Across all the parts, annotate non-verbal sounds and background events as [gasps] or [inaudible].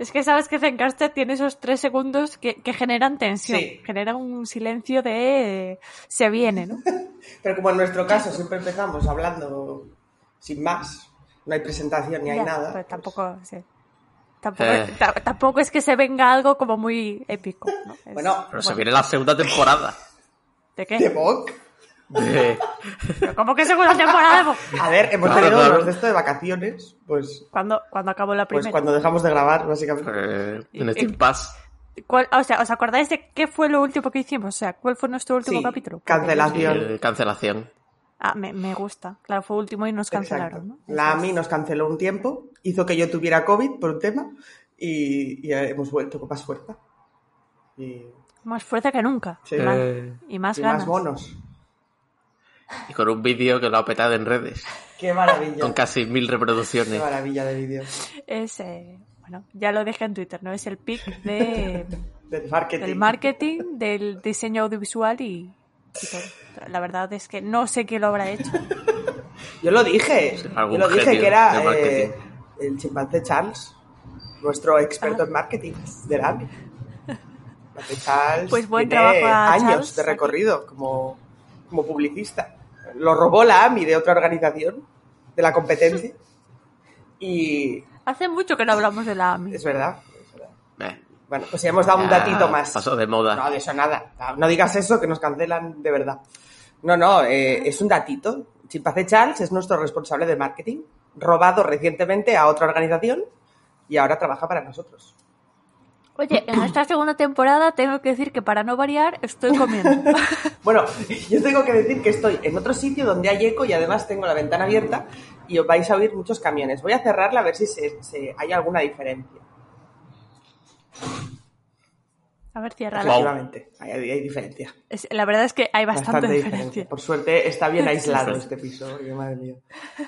Es que sabes que Zencaster tiene esos tres segundos que, que generan tensión, Sí. generan un silencio de eh, se viene, ¿no? [laughs] Pero como en nuestro caso siempre empezamos hablando sin más, no hay presentación ni hay Ya, nada. pero tampoco, sí. Tampoco, Eh. ta- tampoco es que se venga algo como muy épico. ¿no? [laughs] Es- Bueno, Pero se viene la segunda temporada. ¿De qué? de Vogue. De... ¿Pero ¿Cómo que segunda temporada? [laughs] A ver, hemos Claro, tenido claro. unos de esto de vacaciones, pues, ¿Cuándo, cuando acabó la pues primera? cuando dejamos de grabar, básicamente. eh, en. ¿Cuál- o sea, ¿os acordáis de qué fue lo último que hicimos? O sea, ¿cuál fue nuestro último Sí, capítulo? Cancelación. eh, cancelación. Ah, me, me gusta. Claro, fue último y nos cancelaron. ¿no? La AMI nos canceló un tiempo, hizo que yo tuviera COVID por un tema y, y hemos vuelto con más fuerza. Y, Más fuerte que nunca. Sí. Y más- Eh, y más y ganas. más monos. Y con un vídeo que lo ha petado en redes. Qué maravilla. Con casi mil Qué reproducciones. maravilla de vídeo. Es, eh, bueno, ya lo dejé en Twitter, ¿no? Es el pic [laughs] de, Del marketing. del marketing, del diseño audiovisual y, y todo. La verdad es que no sé quién lo habrá hecho. [laughs] Yo lo dije. Yo lo dije que era eh, el chimpancé Charles, nuestro experto Ah. en marketing del AMI. [laughs] Charles Pues buen tiene trabajo a años Charles de recorrido como, como publicista. Lo robó la AMI de otra organización, de la competencia. [laughs] Y Hace mucho que no hablamos de la AMI. es verdad. es verdad. Eh, Bueno, pues ya hemos dado un datito más. Pasó de moda. No, de eso nada. No digas eso, que nos cancelan de verdad. No, no, eh, es un datito. Chimpancé Charles es nuestro responsable de marketing, robado recientemente a otra organización y ahora trabaja para nosotros. Oye, en esta segunda temporada tengo que decir que para no variar estoy comiendo. [laughs] Bueno, yo tengo que decir que estoy en otro sitio donde hay eco y además tengo la ventana abierta y os vais a oír muchos camiones. Voy a cerrarla a ver si se, se- hay alguna diferencia. A ver, cierra. Wow. Efectivamente, hay, hay diferencia. La verdad es que hay bastante, diferencia. Por suerte está bien [laughs] aislado este piso, madre mía.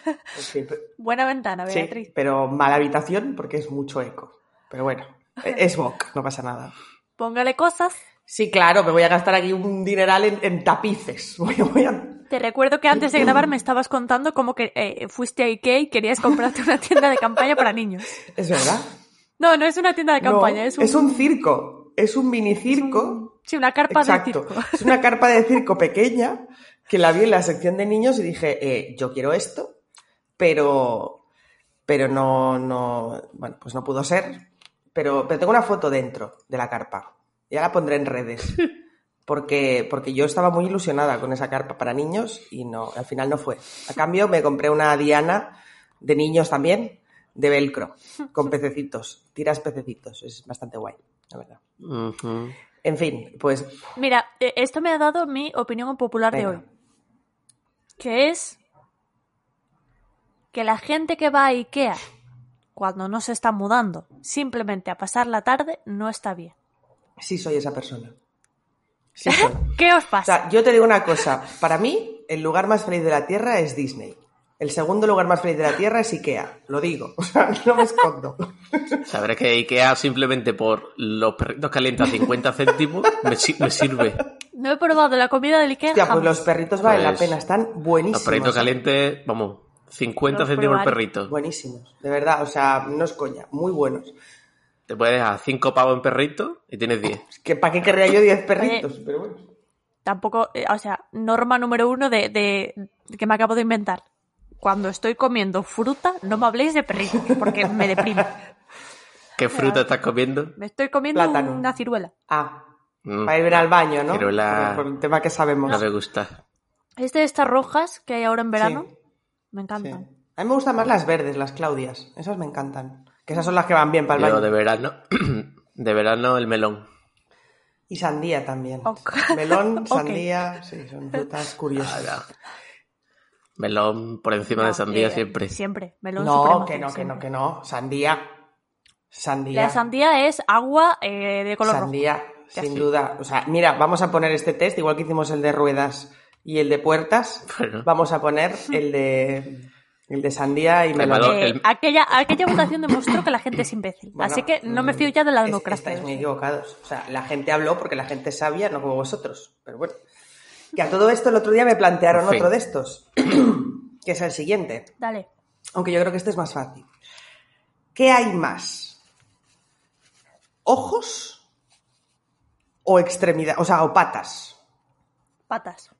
[laughs] Buena ventana, Sí, Beatriz. pero mala habitación porque es mucho eco. Pero bueno, es Vogue, no pasa nada. Póngale cosas. Sí, claro, me voy a gastar aquí un dineral en, en tapices. [laughs] Voy, voy a... Te recuerdo que antes de grabar me estabas contando cómo que eh, fuiste a Ikea y querías comprarte una tienda de campaña para niños. ¿Es verdad? No, no es una tienda de campaña, No, es un... circo. Es un mini circo. Sí, una carpa Exacto. de circo. Es una carpa de circo pequeña que la vi en la sección de niños y dije, eh, yo quiero esto, pero, pero no, no, bueno, pues no pudo ser. Pero, pero tengo una foto dentro de la carpa. Ya la pondré en redes. [laughs] Porque, porque yo estaba muy ilusionada con esa carpa para niños y no, al final no fue. A cambio me compré una Diana de niños también, de velcro, con pececitos. Tiras pececitos. Es bastante guay, la verdad. En fin, pues Mira, eh, esto me ha dado mi opinión popular de hoy. Que es que la gente que va a Ikea cuando no se está mudando simplemente a pasar la tarde no está bien. sí soy esa persona. Sí soy. ¿Qué os O pasa? sea, yo te digo una cosa. Para mí, el lugar más feliz de la Tierra es Disney. El segundo lugar más feliz de la Tierra es Ikea. Lo digo. [laughs] O sea, no me escondo. Sabré que Ikea simplemente por los perritos calientes a 50 céntimos me, si- me sirve. No he probado la comida del Ikea. Hostia, pues los perritos valen la Pues, pena. Están Los buenísimos. perritos ¿eh? calientes, vamos, 50 Los céntimos el perrito. Buenísimos. De verdad. O sea, no es coña. Muy buenos. Te puedes dejar 5 pavos en perrito y tienes 10. Es que ¿para qué querría yo 10 perritos? Pero bueno. Tampoco, eh, o sea, norma número uno de, de- que me acabo de inventar. Cuando estoy comiendo fruta, no me habléis de perritos, porque me deprime. [laughs] ¿Qué fruta estás comiendo? Me estoy comiendo Plátano. una ciruela. Ah, Mm, para ir al baño, ¿no? Pero la- Por, por el tema que sabemos. no me gusta. Es de estas rojas que hay ahora en verano. Sí. Me Sí. encantan. A mí me gustan más las verdes, las Claudias. Esas me encantan. Que esas son las que van bien para el Yo baño. de verano, [clears throat] de verano el melón. Y sandía también. [laughs] Melón, sandía, sí, son frutas curiosas. Melón por encima de sandía eh, siempre. Siempre. Melón No, supremo, que no, que siempre. no, que no. Sandía. Sandía. La sandía es agua eh, de color rojo. Sandía, sin duda. O sea, mira, vamos a poner este test, igual que hicimos el de ruedas Y el de puertas, Bueno. vamos a poner el de el de sandía y melón. Eh, aquella, aquella votación demostró que la gente es imbécil. Bueno, Así que no me fío ya de la es- democracia. Estáis muy equivocados. O sea, la gente habló porque la gente es sabia, no como vosotros. Pero bueno. Que a todo esto el otro día me plantearon En fin. otro de estos, [clears throat] que es el siguiente. Dale. Aunque yo creo que este es más fácil. ¿Qué hay más? ¿Ojos o extremidad? O sea, o patas. Patas.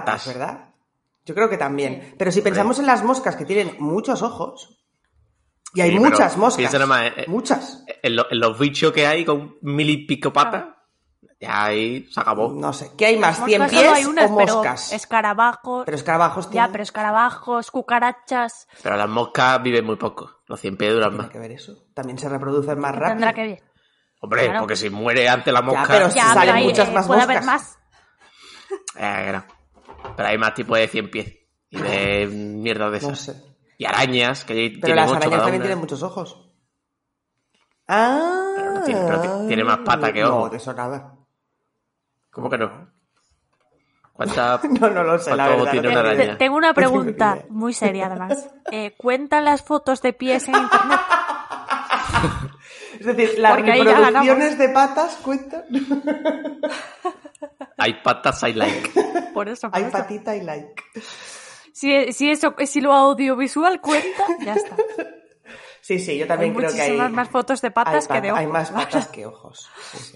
Patas. ¿verdad? Yo creo que también. Pero si pensamos en las moscas que tienen muchos ojos, y hay Sí, pero muchas moscas, piensa nada más, eh, muchas. En, lo- en los bichos que hay con mil y pico patas, ya ahí se acabó. No sé, ¿qué hay más? ¿Cien pies hay unas, o pero moscas? escarabajos. Pero escarabajos Ya, tienen... pero escarabajos, cucarachas. Pero las moscas viven muy poco. Los 100 pies duran más. que ver eso. También se reproducen más ¿Qué rápido. tendrá que ver? Hombre, Claro. porque si muere antes la mosca. pero Ya, Salen pero hay, muchas eh, más puede haber moscas. más. Eh, no. Pero hay más tipos de 100 pies. Y de mierda de No esas. sé. Y arañas, que Pero tienen las ocho arañas también tienen muchos ojos. Ah. Pero no tiene- pero ti- tiene más pata que ojo. No, de eso nada. ¿Cómo que no? ¿Cuántas [laughs] No, no lo sé, la ¿Cuánto verdad. tiene no una tengo araña? una pregunta muy seria, además. Eh, ¿Cuentan las fotos de pies en internet? [laughs] Es decir, las Porque reproducciones de patas cuentan. [laughs] hay patas I like? Por eso, por Hay eso. patita y like. Si, si eso, si lo audiovisual cuenta, ya está. Sí, sí, yo Hay también creo que hay. más fotos de patas hay que de ojos. Hay más patas que ojos. Sí, sí.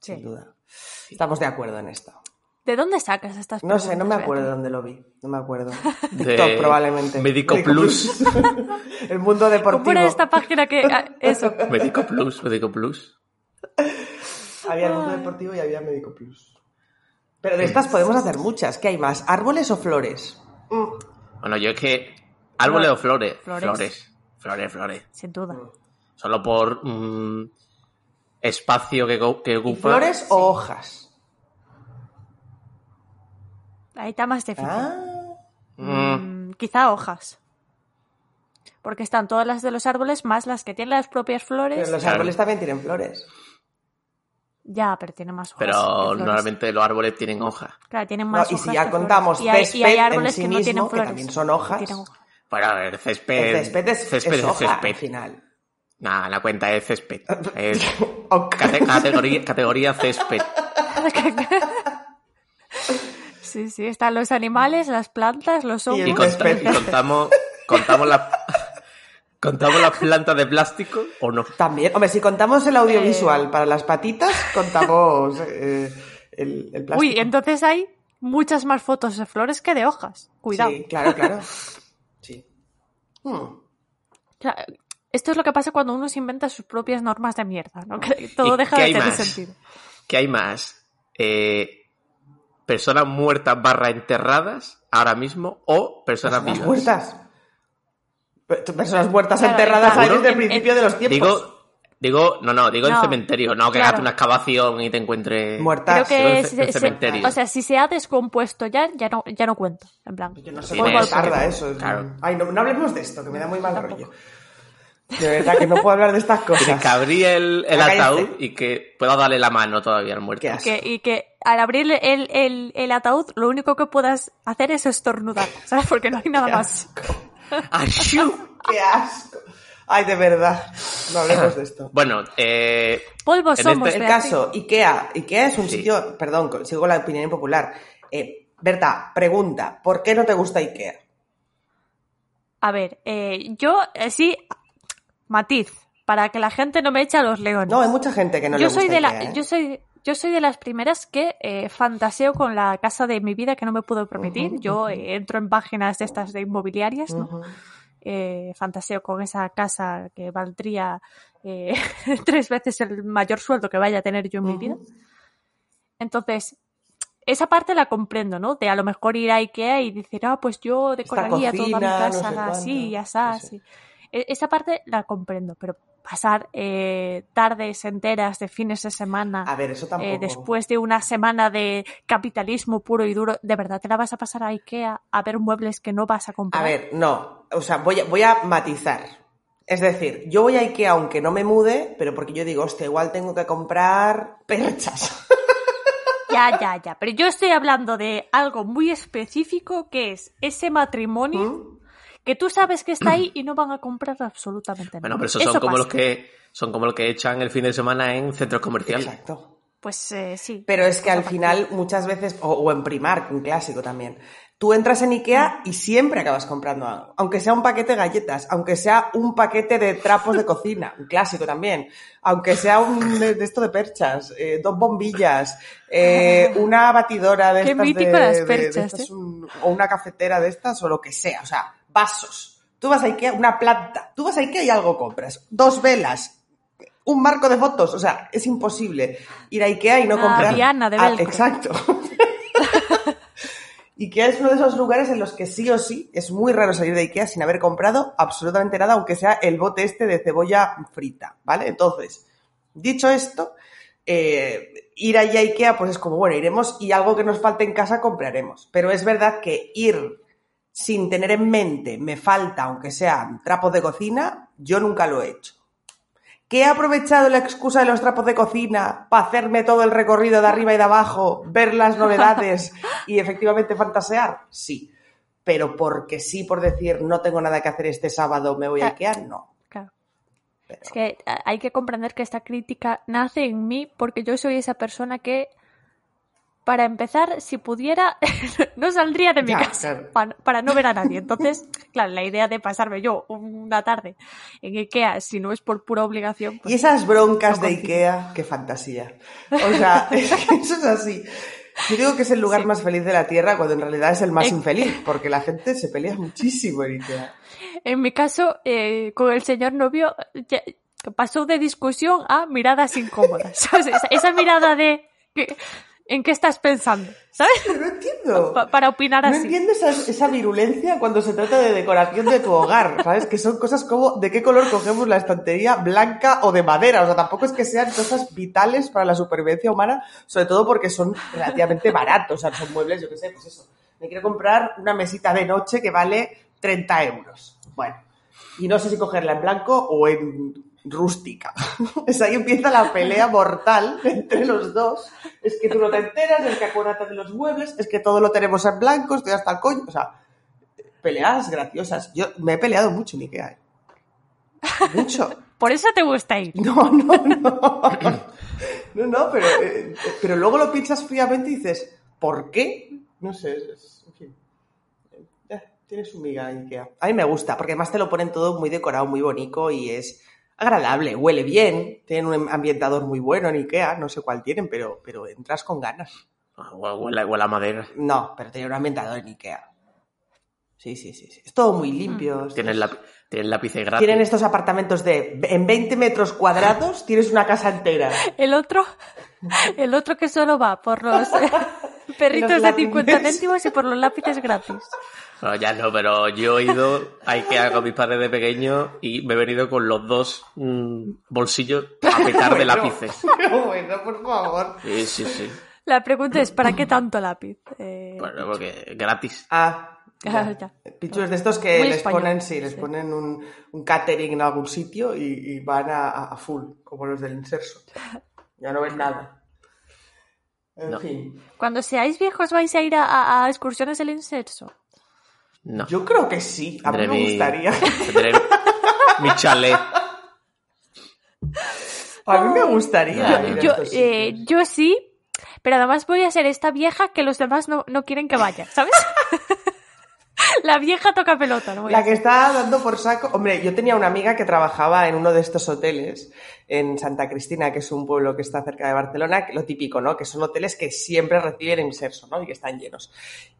Sí. Sin duda. Estamos de acuerdo en esto. ¿De dónde sacas estas No sé, no me acuerdo de dónde lo vi. No me acuerdo. [laughs] De TikTok, probablemente. Médico Plus. [laughs] El mundo deportivo. ¿Cómo era esta página que... ah, Eso. [laughs] Médico Plus, Médico Plus. Había el mundo deportivo y había Médico Plus. Pero de estas podemos hacer muchas. ¿Qué hay más? ¿Árboles o flores? Mm, Bueno, yo es que. ¿Árboles o flores? Flores. Flores. Flores, flores. Sin duda. Solo por mm, espacio que, que ¿Y ocupa. flores o hojas? Ahí está más difícil. Ah, Mm, Mm, quizá hojas. Porque están todas las de los árboles más las que tienen las propias flores. pero los árboles también tienen flores. Ya, pero tiene más hojas. pero normalmente los árboles tienen hojas. Claro, tienen No, más y hojas si ya contamos y hay, y hay césped en árboles sí que no tienen que flores. también son hojas. que tienen hojas. Bueno, a ver, césped. El césped es, césped es es hoja césped. al final. Nah, la cuenta es césped. [laughs] Es categoría, categoría césped. [laughs] [laughs] Sí, sí, están los animales, las plantas, los Y Y, hongos. conta- césped. y contamos, contamos las contamos las plantas de plástico o no. También, hombre, si contamos el audiovisual Eh. para las patitas, contamos eh, el, el plástico. Uy, entonces hay muchas más fotos de flores que de hojas. Cuidado. Sí, claro, claro. [laughs] Sí. Hmm. Esto es lo que pasa cuando uno se inventa sus propias normas de mierda, ¿no? Que todo ¿Y deja de tener más? sentido. ¿Qué hay más? Eh, ¿Personas muertas barra enterradas ahora mismo o personas Personas vivas? muertas. Pe- Personas muertas Claro, enterradas claro. desde el principio en- de los tiempos. Digo, digo, no, no, digo en cementerio, no que claro. hagas una excavación y te encuentres Muertas. Creo que en se- o sea, si se ha descompuesto ya, ya no, ya no cuento. En plan, Yo no sé Sí, cómo es- tarda eso. es- claro. Ay, no, no hablemos de esto, que me da muy mal Tampoco. rollo. De verdad que no puedo hablar de estas Tienes cosas. que abrir el, el ataúd y que pueda darle la mano todavía al muerto. Que, y que al abrir el, el, el ataúd, lo único que puedas hacer es estornudar, ¿sabes? Porque no hay nada Qué más. [laughs] Qué asco. Ay, de verdad. No hablemos de esto. Bueno, eh, Polvo En somos, este- El caso, Ikea. Ikea es un Sí. sitio, perdón, sigo la opinión popular. Eh, Berta, pregunta, ¿por qué no te gusta Ikea? A ver, eh, yo eh, sí, matiz, para que la gente no me eche a los leones. No, hay mucha gente que no yo le gusta soy de la, ¿eh? yo soy, yo soy de las primeras que eh, fantaseo con la casa de mi vida que no me puedo permitir. Yo eh, entro en páginas de estas de inmobiliarias, ¿no? Eh, fantaseo con esa casa que valdría [laughs] tres veces el mayor sueldo que vaya a tener yo en mi vida. Entonces, esa parte la comprendo, ¿no? De a lo mejor ir a Ikea y decir, ah, pues yo decoraría toda mi no casa sé así y asá, Sí, sí. así. E- Esa parte la comprendo, pero pasar eh, tardes enteras de fines de semana A ver, eso tampoco. eh, después de una semana de capitalismo puro y duro, ¿de verdad te la vas a pasar a Ikea a ver muebles que no vas a comprar? A ver, no. O sea, voy a, voy a matizar. Es decir, yo voy a Ikea aunque no me mude, pero porque yo digo, hostia, igual tengo que comprar perchas. [laughs] Ya, ya, ya. Pero yo estoy hablando de algo muy específico que es ese matrimonio ¿Mm? Que tú sabes que está ahí [clears throat] y no van a comprar absolutamente nada. Bueno, pero esos son como pasa. los que son como los que echan el fin de semana en centros comerciales. Exacto. Pues eh, sí. Pero es que Eso al final muchas veces, o, o en Primark, un clásico también, tú entras en Ikea y siempre acabas comprando algo. Aunque sea un paquete de galletas, aunque sea un paquete de trapos de cocina, un clásico también, aunque sea un de, de esto de perchas, eh, dos bombillas, eh, una batidora de Qué estas mítico de- las de- de perchas, estas, ¿eh? un- o una cafetera de estas o lo que sea, o sea, vasos. Tú vas a Ikea, una planta, tú vas a Ikea y algo compras. Dos velas, un marco de fotos, o sea, es imposible ir a Ikea y no Una comprar. diana de Ah, exacto. Ikea es uno de esos lugares en los que sí o sí es muy raro salir de Ikea sin haber comprado absolutamente nada, aunque sea el bote este de cebolla frita, ¿vale? Entonces, dicho esto, eh, ir allá a Ikea, pues es como, bueno, iremos y algo que nos falte en casa compraremos. Pero es verdad que ir sin tener en mente, me falta, aunque sean trapos de cocina, yo nunca lo he hecho. ¿Que he aprovechado la excusa de los trapos de cocina para hacerme todo el recorrido de arriba y de abajo, ver las novedades [laughs] y efectivamente fantasear? Sí. Pero porque sí, por decir, no tengo nada que hacer este sábado, me voy a. Ikea, no. Claro. Pero- Es que hay que comprender que esta crítica nace en mí porque yo soy esa persona que, para empezar, si pudiera, [laughs] no saldría de mi Ya, casa claro. para, para no ver a nadie. Entonces, claro, la idea de pasarme yo una tarde en Ikea, si no es por pura obligación, pues Y esas broncas no de. Ikea, qué fantasía. O sea, [laughs] es que eso es así. Yo digo que es el lugar Sí. más feliz de la Tierra cuando en realidad es el más infeliz, porque la gente se pelea muchísimo en Ikea. En mi caso, eh, con el señor novio, ya- pasó de discusión a miradas incómodas. Esa, esa mirada de que- ¿en qué estás pensando? ¿Sabes? Pero no entiendo. Pa- para opinar No así. entiendo esa, esa virulencia cuando se trata de decoración de tu hogar, ¿sabes? Que son cosas como de qué color cogemos la estantería, blanca o de madera. O sea, tampoco es que sean cosas vitales para la supervivencia humana, sobre todo porque son relativamente baratos. O sea, son muebles, yo qué sé, pues eso. Me quiero comprar una mesita de noche que vale 30 euros. Bueno, y no sé si cogerla en blanco o en rústica. [laughs] Es ahí empieza la pelea mortal entre los dos. Es que tú no te enteras, es que acuérdate de los muebles, es que todo lo tenemos en blanco, estoy hasta el coño. O sea, peleas graciosas. Yo me he peleado mucho en Ikea. ¿eh? Mucho. [laughs] Por eso te gusta ir. No, no, no. No, no, pero, eh, pero luego lo piensas fríamente y dices, ¿por qué? No sé, es, es- en fin. Eh, tiene su miga Ikea. A mí me gusta, porque además te lo ponen todo muy decorado, muy bonito y es agradable, huele bien, tienen un ambientador muy bueno en Ikea, no sé cuál tienen, pero, pero entras con ganas. Ah, Huele, huele a madera. No, pero tiene un ambientador en Ikea. Sí, sí, sí, sí. Es todo muy limpio. es- Tienen, lápi- tienen lápices gratis. Tienen estos apartamentos de en 20 metros cuadrados tienes una casa entera. El otro, el otro que solo va por los [laughs] perritos Los de 50 lápices. céntimos y por los lápices gratis. No, ya no, pero yo he ido a Ikea con mis padres de pequeño y me he venido con los dos mm, bolsillos a petar de Bueno, lápices. Pero bueno, por favor. Sí, sí, sí. La pregunta es, ¿para qué tanto lápiz? Eh, Bueno, porque gratis. Ah, Ah, ya. ya. Pichos de estos que Muy les español, ponen, sí, les sí. ponen un, un catering en algún sitio y, y van a, a full, como los del inserso. Ya no ven nada. En No. fin. Cuando seáis viejos vais a ir a, a- a excursiones del inserso. No. Yo creo que sí, a mí me mi- gustaría. tendré mi chalet. A mí me gustaría. Yo- eh, yo sí, pero además voy a ser esta vieja que los demás no, no quieren que vaya, ¿sabes? [laughs] [laughs] La vieja toca pelota, ¿no? La que está dando por saco. Hombre, yo tenía una amiga que trabajaba en uno de estos hoteles en Santa Cristina, que es un pueblo que está cerca de Barcelona, lo típico, ¿no? Que son hoteles que siempre reciben inserso, ¿no? Y que están llenos.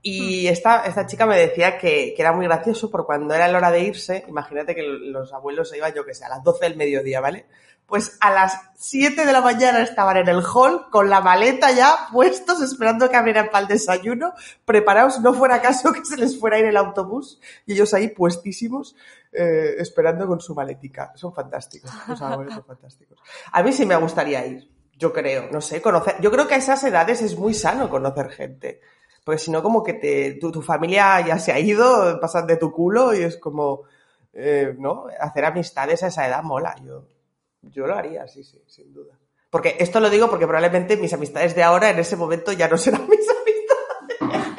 Y esta, esta chica me decía que, que era muy gracioso por cuando era la hora de irse, imagínate que los abuelos se iban, yo que sé, a las 12 del mediodía, ¿vale? Pues a las 7 de la mañana estaban en el hall con la maleta ya puestos, esperando que abrieran para el desayuno, preparados, no fuera caso que se les fuera a ir el autobús, y ellos ahí puestísimos, eh, esperando con su maletica. Son fantásticos, los abuelos son fantásticos. A mí sí me gustaría ir, yo creo, no sé, conocer. Yo creo que a esas edades es muy sano conocer gente, porque si no, como que te, tu, tu familia ya se ha ido, pasan de tu culo y es como, eh, ¿no? Hacer amistades a esa edad mola, yo. Yo lo haría, sí, sí, sin duda. Porque esto lo digo porque probablemente mis amistades de ahora en ese momento ya no serán [laughs] mis amistades.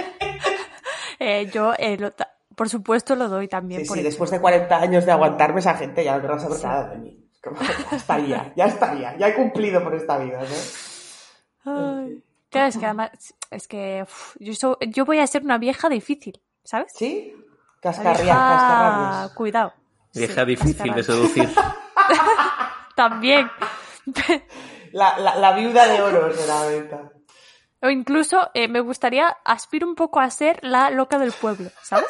Eh, yo, eh, lo por supuesto, lo doy también. Sí, por sí, después de 40 años de aguantarme esa gente ya no querrá saber nada de mí. Como, ya estaría, ya estaría, ya he cumplido por esta vida, ¿no? Ay, Claro, es que además, es que uf, yo, so- yo voy a ser una vieja difícil, ¿sabes? ¿Sí? Una Cascarrias, vieja- cascarrabias. Cuidado. Vieja Sí, difícil de seducir. [laughs] También. La, la, la viuda de oro será Berta. O incluso eh, me gustaría, aspiro un poco a ser la loca del pueblo, ¿sabes?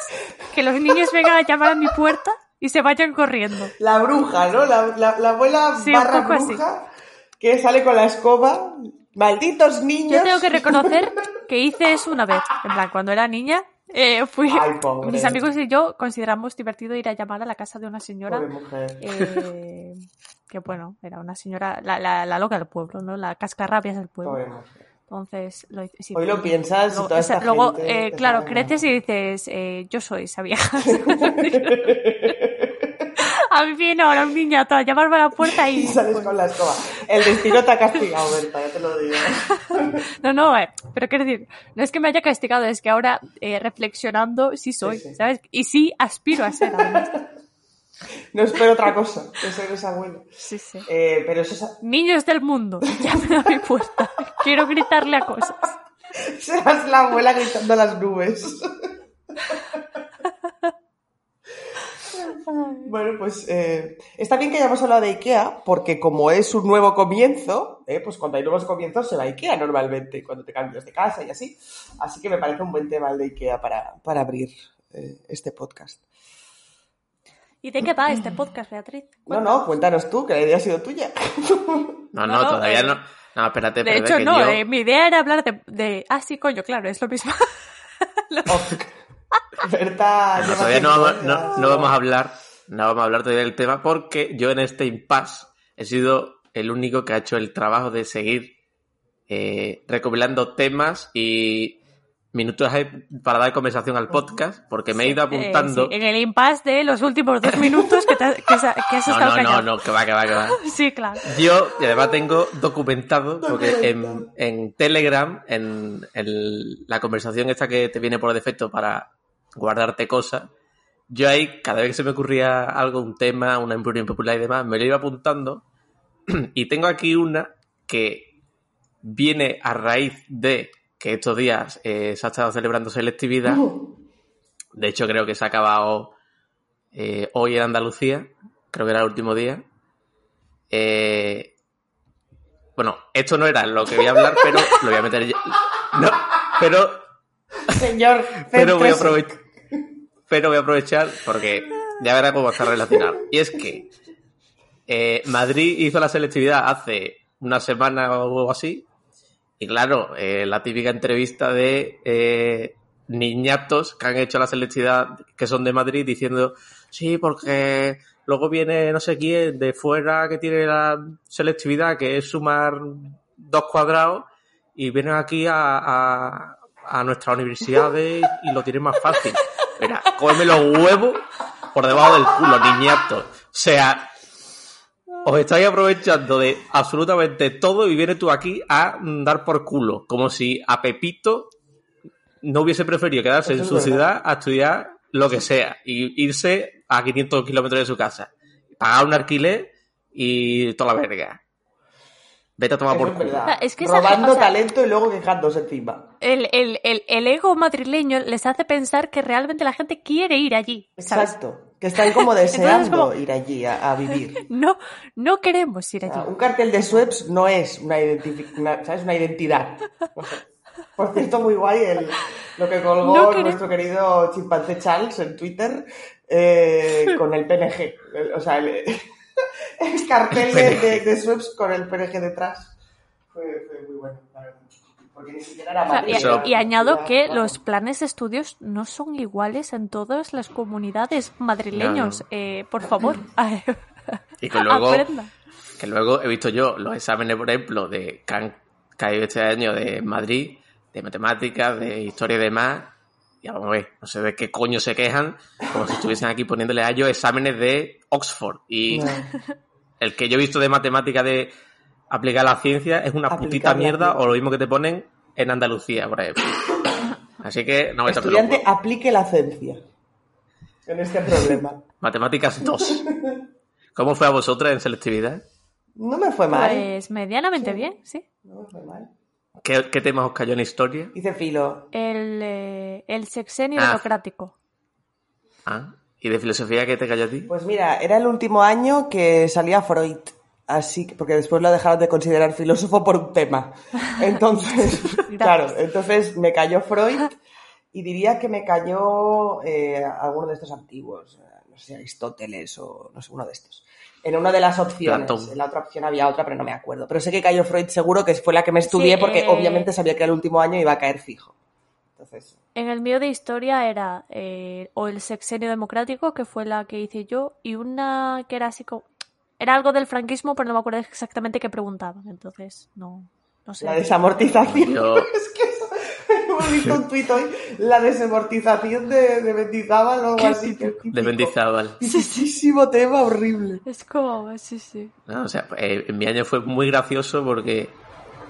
Que los niños vengan a llamar a mi puerta y se vayan corriendo. La bruja, ¿no? La, la, la abuela Sí, barra así. bruja que sale con la escoba. Malditos niños. Yo tengo que reconocer [laughs] que hice eso una vez. En plan, cuando era niña, eh, fui. Ay. Mis amigos y yo consideramos divertido ir a llamar a la casa de una señora. Eh, que bueno, era una señora, la, la, la loca del pueblo, ¿no? La cascarrabias del pueblo. Pobre. Entonces, lo hice- sí, Hoy lo piensas y luego, toda o sea, esta luego, gente eh, claro, creces y [laughs] dices, eh, yo soy esa vieja. [laughs] a mí viene ahora un niñato a llamarme a la puerta y... [laughs] Y sales con la escoba. El destino te ha castigado, Berta, ya te lo digo. No, no, eh, pero quiero decir, no es que me haya castigado, es que ahora eh, reflexionando sí soy, Sí, sí. ¿sabes? Y sí aspiro a ser, además. No espero otra cosa que ser esa abuela. Sí, sí. Eh, pero eso es- Niños del mundo, [laughs] llamen a mi puerta. Quiero gritarle a cosas. serás la abuela gritando a las nubes. Bueno, pues eh, está bien que hayamos hablado de IKEA, porque como es un nuevo comienzo, eh, pues cuando hay nuevos comienzos se va a IKEA normalmente, cuando te cambias de casa y así. Así que me parece un buen tema el de IKEA para, para abrir eh, este podcast. ¿Y de qué va este podcast, Beatriz? No, no, cuéntanos tú, que la idea ha sido tuya. No, no, todavía eh, no. No, espérate, De espérate. hecho, que no, yo- eh, mi idea era hablar de, de... Ah, sí, coño, claro, es lo mismo. [laughs] Oh, Berta, No, todavía no tiempo, vamos, ya. no, no vamos a hablar, no vamos a hablar todavía del tema porque yo en este impasse he sido el único que ha hecho el trabajo de seguir eh, recopilando temas y minutos para dar conversación al podcast porque me he ido Eh, apuntando. sí, en el impasse de los últimos dos minutos que, te- que, que has no, estado no, callado. no, no, que va, que va, que va. [laughs] Sí, claro. Yo, y además tengo documentado, porque en, en Telegram, en, el- la conversación esta que te viene por defecto para guardarte cosas, yo ahí, cada vez que se me ocurría algo, un tema, una empresa impopular y demás, me lo iba apuntando. [clears throat] Y tengo aquí una que viene a raíz de que estos días eh, se ha estado celebrando selectividad. De hecho, creo que se ha acabado eh, hoy en Andalucía. Creo que era el último día. Eh, bueno, esto no era lo que voy a hablar, [laughs] pero lo voy a meter ya. No, pero, Señor, pero voy a aprovechar. Pero voy a aprovechar porque ya verá cómo está relacionado. Y es que eh, Madrid hizo la selectividad hace una semana o algo así. Y claro, eh, la típica entrevista de eh, niñatos que han hecho la selectividad que son de Madrid diciendo, sí, porque luego viene no sé quién de fuera que tiene la selectividad que es sumar dos cuadrados y vienen aquí a, a, a nuestras universidades y lo tienen más fácil. Mira, cómeme los huevos por debajo del culo, niñatos. O sea, os estáis aprovechando de absolutamente todo y vienes tú aquí a mm, dar por culo. Como si a Pepito no hubiese preferido quedarse Eso en su verdad. ciudad a estudiar lo que sea y irse a 500 kilómetros de su casa. Pagar un alquiler y toda la verga. Vete a tomar Eso por es culo. es que Robando gente- o sea- talento y luego quejándose encima. El, el, el, el ego madrileño les hace pensar que realmente la gente quiere ir allí, ¿sabes? Exacto. Que están como [laughs] Entonces, deseando como- ir allí a, a vivir. [laughs] No, no queremos ir allí. un cartel de Sweps no es una, una- ¿sabes? una identidad. [laughs] Por cierto, muy guay el- lo que colgó No queremos- nuestro querido chimpancé Charles en Twitter eh, con el PNG. El- o sea, el, el cartel de, de, de Sweps con el PNG detrás. Fue, fue muy bueno, la verdad. Porque ni siquiera era O sea, Madrid, y, añado que los planes de estudios no son iguales en todas las comunidades madrileños. No, no. Eh, por favor, [laughs] Y que luego, aprenda. que luego he visto yo los exámenes, por ejemplo, de que han caído este año de Madrid, de matemáticas, de historia y demás. Y vamos a ver, no sé de qué coño se quejan, como si estuviesen aquí poniéndole a ellos exámenes de Oxford. Y No. el que yo he visto de matemática de aplicar la ciencia es una Aplicar putita mierda ciencia. o lo mismo que te ponen en Andalucía, por ejemplo. [coughs] Así que no me Estudiante, aplique la ciencia en este problema. [laughs] Matemáticas 2. ¿Cómo fue a vosotras en selectividad? No me fue mal. Pues medianamente bien, sí. No me fue mal. ¿Qué, qué temas os cayó en historia? Hice filo. El, eh, el sexenio Ah. democrático. Ah, ¿y de filosofía qué te cayó a ti? Pues mira, era el último año que salía Freud. Así que, porque después lo dejaron de considerar filósofo por un tema. Entonces, [laughs] claro, entonces me cayó Freud y diría que me cayó eh, alguno de estos antiguos, eh, no sé, Aristóteles o no sé, uno de estos. En una de las opciones. Platón. En la otra opción había otra, pero no me acuerdo. Pero sé que cayó Freud seguro que fue la que me estudié Sí, porque eh, obviamente sabía que era el último año y iba a caer fijo. Entonces, En el mío de historia era eh, o el sexenio democrático, que fue la que hice yo, y una que era así como... Era algo del franquismo, pero no me acuerdo exactamente qué preguntaban. Entonces, no, no sé. la desamortización. Yo- [laughs] es que eso, [laughs] hemos visto un tuit hoy, la desamortización de, de Mendizábal o algo así. De Mendizábal. Tipiquísimo tema horrible. Es como, sí, sí. No, o sea, eh, en mi año fue muy gracioso porque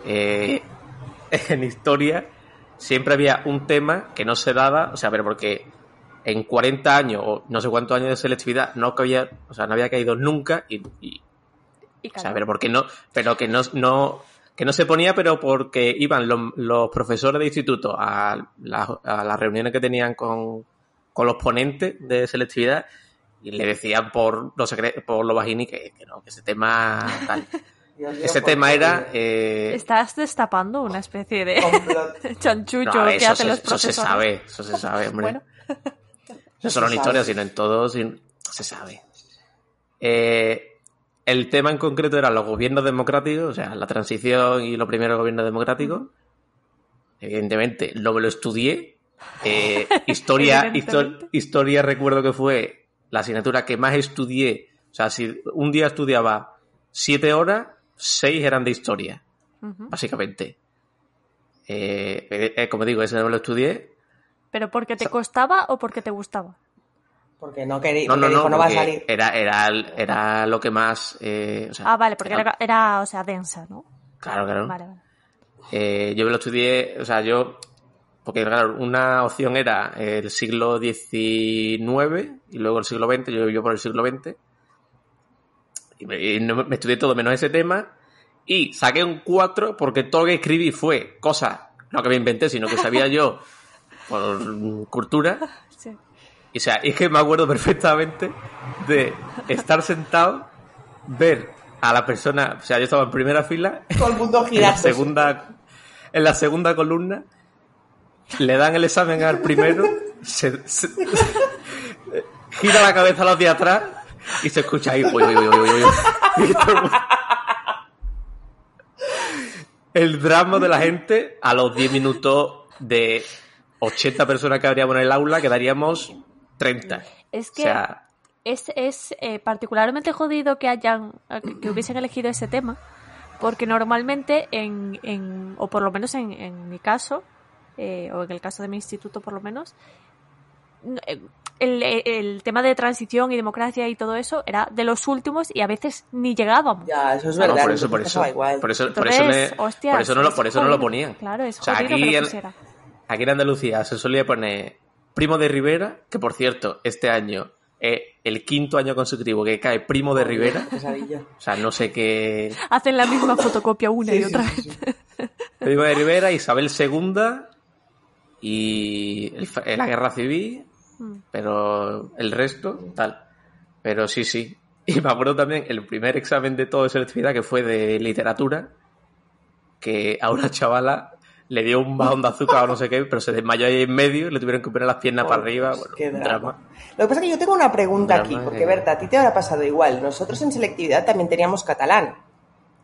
eh, [laughs] en historia siempre había un tema que no se daba, o sea, pero porque en 40 años o no sé cuántos años de selectividad no había, o sea, no había caído nunca y, y- Y o sea, claro, pero porque no, pero que no, no, que no se ponía, pero porque iban los, los profesores de instituto a, la- a las reuniones que tenían con, con los ponentes de selectividad y le decían por los por lo bajini que, que no, que ese tema tal. [laughs] Dios mío, Ese tema era eh, Estás destapando una especie de [laughs] chanchucho no, a ver, que eso, hacen se, los eso se profesores. sabe, eso se sabe, hombre. Bueno, No solo en historia, sino en todo, sin- se sabe. Eh, el tema en concreto era los gobiernos democráticos, o sea, la transición y los primeros gobiernos democráticos. Evidentemente, no me lo estudié. Eh, [laughs] historia, historia recuerdo que fue la asignatura que más estudié. O sea, si un día estudiaba siete horas, seis eran de historia, básicamente. Eh, como digo, ese no me lo estudié. ¿Pero porque te costaba o porque te gustaba? Porque no quería, No, no, no, no va a porque salir. Era, era, era lo que más. eh, o sea, Ah, vale, porque era, era, o sea, densa, ¿no? Claro, claro. Vale, vale. Eh, yo me lo estudié, o sea, yo. Porque, claro, una opción era el siglo XIX y luego el siglo XX. Yo, yo por el siglo XX. Y me, y me estudié todo menos ese tema. Y saqué un 4 porque todo lo que escribí fue cosas, no que me inventé, sino que sabía yo [laughs] por cultura. [laughs] Sí. Y, o sea, es que me acuerdo perfectamente de estar sentado, ver a la persona, o sea, yo estaba en primera fila, Todo el mundo en la girando. segunda, en la segunda columna, le dan el examen al primero, se, se- [laughs] gira la cabeza a los de atrás y se escucha ahí, uy, uy, uy, uy, uy, uy. Y todo el mundo- El drama de la gente a los 10 minutos de 80 personas que habríamos en el aula, quedaríamos 30. Es O que sea, es, es eh, particularmente jodido que hayan que, que hubiesen elegido ese tema porque normalmente en, en o por lo menos en, en mi caso eh, o en el caso de mi instituto por lo menos eh, el, el tema de transición y democracia y todo eso era de los últimos y a veces ni llegábamos Ya, eso es No, verdad. por eso, por eso, por eso, por Entonces, eso, me- hostias, por eso no lo, por eso no lo jodido. ponían. Claro, es O sea, jodido aquí que lo. Aquí en Andalucía se solía poner Primo de Rivera, que por cierto, este año es el quinto año consecutivo que cae Primo de Rivera. O sea, no sé qué. hacen la misma fotocopia una Sí, y sí, otra sí, vez. Primo de Rivera, Isabel II y el la Guerra Civil, Mm. pero el resto, tal. Pero sí, sí. Y me acuerdo también el primer examen de todo de selectividad que fue de literatura, que a una chavala le dio un bajón de azúcar o no sé qué, pero se desmayó ahí en medio y le tuvieron que poner las piernas para arriba. Bueno, Qué drama. drama. Lo que pasa es que yo tengo una pregunta Drama aquí, porque que- Berta, a ti te habrá pasado igual. Nosotros en selectividad también teníamos catalán.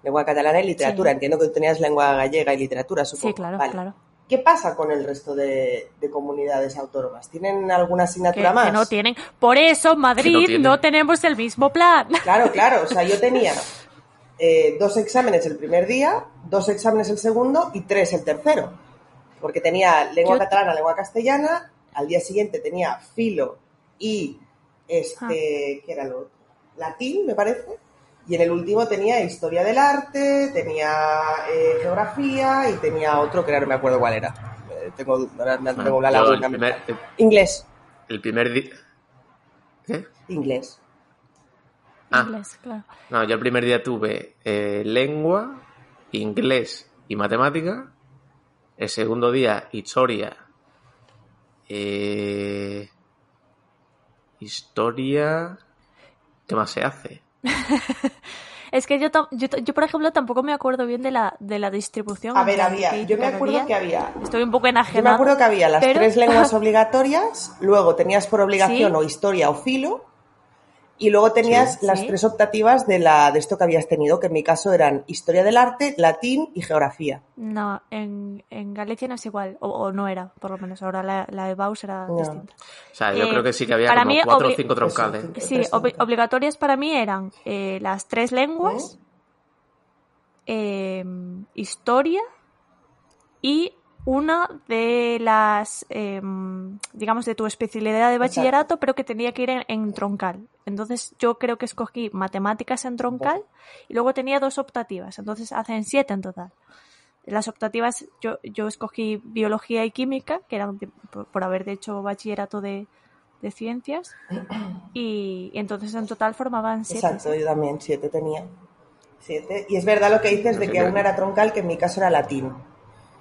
Lengua catalana y literatura. Sí. Entiendo que tú tenías lengua gallega y literatura, supongo. sí claro Vale. claro ¿Qué pasa con el resto de, de comunidades autónomas? ¿Tienen alguna que, asignatura más? que no tienen por eso Madrid no tenemos el mismo plan Claro, claro. O sea, yo [laughs] tenía eh, dos exámenes el primer día, dos exámenes el segundo y tres el tercero. Porque tenía lengua Yo- catalana, lengua castellana, al día siguiente tenía filo y este, Ah. ¿qué era lo otro? Latín, me parece. Y en el último tenía historia del arte, tenía eh, geografía y tenía otro que ahora no me acuerdo cuál era. Eh, tengo, ahora me- tengo la Yo el laguna. primer, el, Inglés. el primer día... ¿Qué? Inglés. Ah. Inglés, claro. No, yo el primer día tuve eh, lengua, inglés y matemática. El segundo día, historia. eh, historia. ¿Qué más se hace? [laughs] Es que yo, yo, yo, por ejemplo, tampoco me acuerdo bien de la, de la distribución. A ver, había, yo me acuerdo día. que había Estoy un poco Yo me enajenada. acuerdo que había las pero- tres lenguas [laughs] obligatorias, luego tenías por obligación Sí. o historia o filo, y luego tenías Sí. las Sí. tres optativas de, la, de esto que habías tenido, que en mi caso eran historia del arte, latín y geografía. No, en, en Galicia no es igual, o, o no era, por lo menos. Ahora la, la de Baus era No. distinta. O sea, yo Eh, creo que sí que había para como mí, cuatro o cinco troncales. Eso, Sí, obligatorias para mí eran eh, las tres lenguas, eh, historia y una de las, eh, digamos, de tu especialidad de bachillerato, pero que tenía que ir en, en troncal. Entonces yo creo que escogí matemáticas en troncal y luego tenía dos optativas, entonces hacen siete en total. Las optativas yo, yo escogí biología y química, que eran por, por haber hecho bachillerato de, de ciencias, [clears throat] y, y entonces en total formaban siete. Exacto, yo también, siete tenía. Siete. Y es verdad lo que dices de que una era troncal, que en mi caso era latín.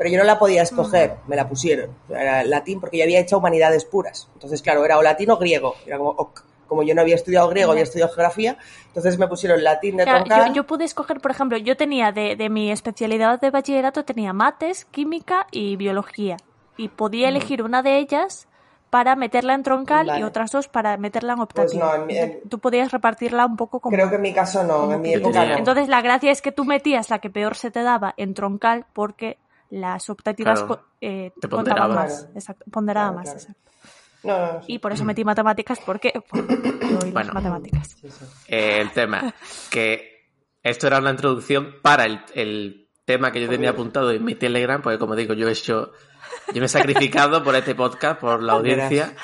Pero yo no la podía escoger, me la pusieron. Era latín porque yo había hecho humanidades puras. Entonces, claro, era o latín o griego. Era como, ok. Como yo no había estudiado griego, había estudiado geografía, entonces me pusieron latín de Claro, troncal. yo, yo pude escoger, por ejemplo, yo tenía de, de mi especialidad de bachillerato, tenía mates, química y biología. Y podía elegir una de ellas para meterla en troncal y otras dos para meterla en Pues optativa. no, en mi- en- Tú podías repartirla un poco como... Creo que en mi caso no, en mi época no. Entonces la gracia es que tú metías la que peor se te daba en troncal porque las optativas Claro. eh, Te más. Claro. Exacto, ponderaba Claro, más, claro. exacto. No, no, no. Y por eso metí matemáticas porque... [coughs] las Bueno. matemáticas. Sí, sí. Eh, el tema. Que esto era una introducción para el, el tema que yo tenía apuntado en mi Telegram, porque como digo, yo he hecho. Yo me he sacrificado por este podcast, por la audiencia.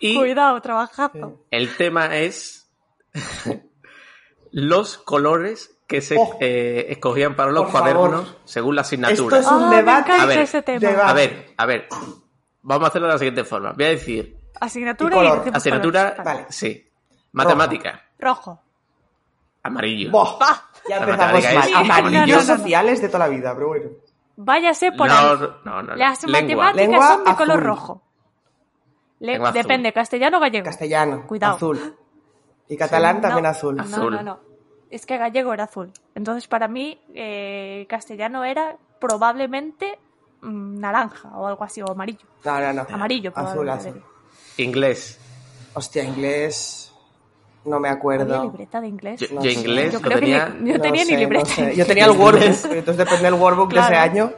Y Cuidado, trabajando. el tema es [laughs] los colores que se Oh. eh, escogían para los cuadernos favor. según la Esto asignatura. es un Ah, debate. encanta A ver, ese tema. debate. A ver, a ver. Vamos a hacerlo de la siguiente forma. Voy a decir Asignatura Y color. asignatura. Vale. sí. Matemática, Rojo. amarillo. Boh, ya La empezamos mal. es Amarillos No, no, no. sociales de toda la vida, pero bueno. Váyase por No, ahí. no, no, no. Las Lengua. matemáticas Lengua son de color rojo. Le- Lengua azul. depende, castellano o gallego. Castellano, Cuidado. azul. Y catalán también azul. No, Azul. no, no. Es que gallego era azul. Entonces, para mí, eh, castellano era probablemente mm, naranja o algo así, o amarillo. No, no, no. Amarillo, Azul, azul. Inglés. Hostia, inglés. No me ¿Había acuerdo. libreta de inglés? Yo, No inglés Yo lo creo que tenía. ni- yo No tenía sé, ni no libreta. sé. Yo tenía el workbook, entonces depende del workbook de ese Claro. año.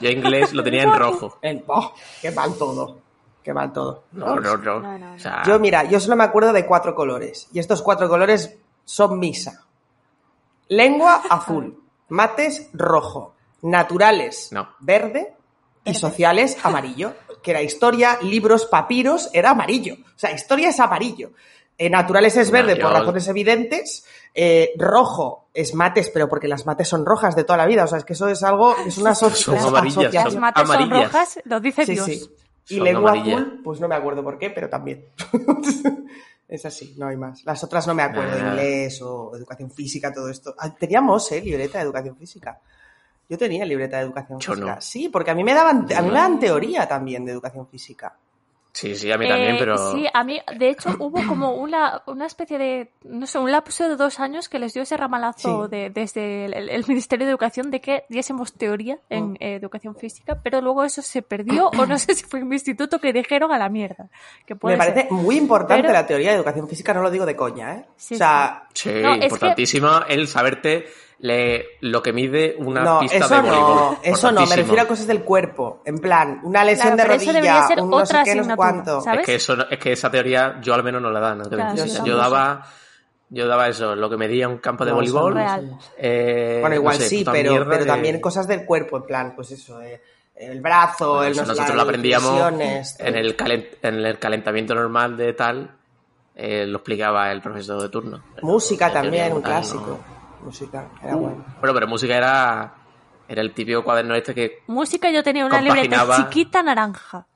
Yo inglés lo tenía en rojo. En- oh, qué mal todo. Qué mal todo. No, no, no. No, no, no. O sea, Yo, mira, yo solo me acuerdo de cuatro colores. Y estos cuatro colores son misa. Lengua azul. Mates rojo. Naturales No. verde. Y sociales amarillo. Que era historia, libros, papiros, era amarillo. O sea, historia es amarillo. Eh, naturales es No, verde por razones evidentes. Eh, rojo es mates, pero porque las mates son rojas de toda la vida. O sea, es que eso es algo, es una aso- Son amarillas, asociación. Las mates son rojas, lo dice Sí, Dios. sí. Y Son lengua amarillas. azul, pues no me acuerdo por qué, pero también. [laughs] es así, no hay más. Las otras no me acuerdo, Nah. inglés o educación física, todo esto. Ah, Teníamos, ¿eh? Libreta de educación física. Yo tenía libreta de educación Yo física. no. Sí, porque a mí me daban, a mí me dan teoría también de educación física. Sí, sí, a mí también, Eh, pero. Sí, a mí, de hecho, hubo como una, una especie de, no sé, un lapso de dos años que les dio ese ramalazo Sí. de, desde el, el Ministerio de Educación de que diésemos teoría en Mm. eh, educación física, pero luego eso se perdió, o no sé si fue en mi instituto que dijeron a la mierda. Que puede me parece ser. muy importante Pero- la teoría de educación física, no lo digo de coña, ¿eh? Sí, o sea, Sí, No, es que- importantísimo el saberte le- lo que mide una no, pista eso de voleibol. no, eso no, me refiero a cosas del cuerpo. En plan, una lesión Claro, de eso rodilla, debería ser un no sé otra qué, no sé asignatura, cuánto. ¿sabes? Es que, eso, no- es que esa teoría yo al menos no la dan. ¿no? Claro, yo daba yo daba eso, lo que medía un campo de No, eso voleibol. eso eh, Bueno, no igual sé, sí, pero, pero de- también cosas del cuerpo, en plan, pues eso, eh, el brazo, Bueno, el eso nosotros las lo aprendíamos en el, calen- en el calentamiento normal de tal. eh, lo explicaba el profesor de turno. Música también, un clásico. no. Música, era bueno. Bueno, pero música era, era el típico cuaderno este que... Música yo tenía una libreta Compaginaba- chiquita naranja.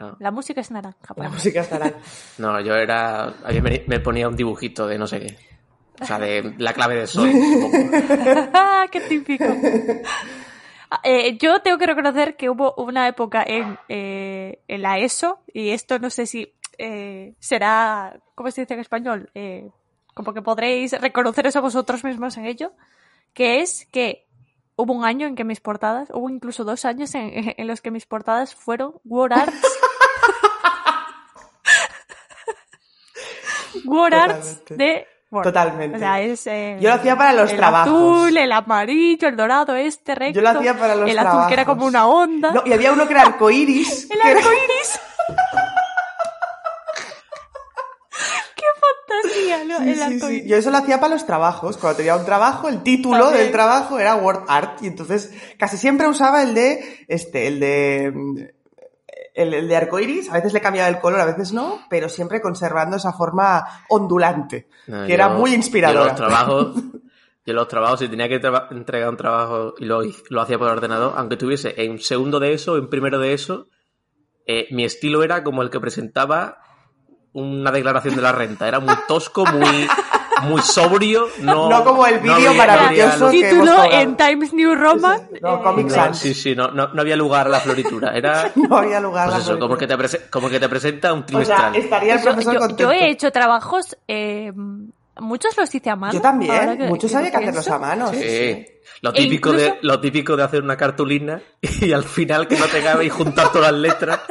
no, La música es naranja. La mí. música estará. [laughs] No, yo era... A mí me, me ponía un dibujito de no sé qué. O sea, de la clave de sol. [laughs] ¡Qué típico! Ah, eh, yo tengo que reconocer que hubo una época en, eh, en la ESO, y esto no sé si eh, será, ¿cómo se dice en español? Como que podréis reconocer eso vosotros mismos en ello, que es que hubo un año en que mis portadas, hubo incluso dos años en, [laughs] en los que mis portadas fueron War Arts. [laughs] War Arts de Word. Totalmente. O sea, es, eh, Yo lo hacía para los el trabajos. azul, el amarillo, el dorado, este recto. Yo lo hacía para los El azul que era trabajos. como una onda. No, y había uno que era arcoiris. [laughs] el que era- arco iris. ¡Qué Sí, el sí, arco sí. iris. Yo eso lo hacía para los trabajos. Cuando tenía un trabajo, el título También. del trabajo era Word Art. Y entonces casi siempre usaba el de, este, el de, el, el de arcoiris. A veces le cambiaba el color, a veces no, pero siempre conservando esa forma ondulante, No, que era yo- muy Yo inspiradora. los trabajos, [laughs] yo los trabajos, si tenía que entregar un trabajo y lo, lo hacía por ordenador, aunque tuviese en segundo de eso, en primero de eso, eh, mi estilo era como el que presentaba una declaración de la renta. Era muy tosco, muy, muy sobrio. No, No como el vídeo no maravilloso había- que hemos Título cobrado. en Times New Roman. No, eh, Comic no, Sans. sí, sí, no, no, no había lugar a la floritura. Era, [laughs] No había lugar. pues a la eso, como que, floritura. te como que te presenta un O sea, trimestral. estaría el yo, profesor yo- contento. yo he hecho trabajos, eh, muchos los hice a mano. Yo también, muchos había que hacerlos a mano. sí, Sí. sí. Lo E típico, de, lo típico de hacer una cartulina [laughs] y al final que no te cabe y juntar todas las letras. [laughs]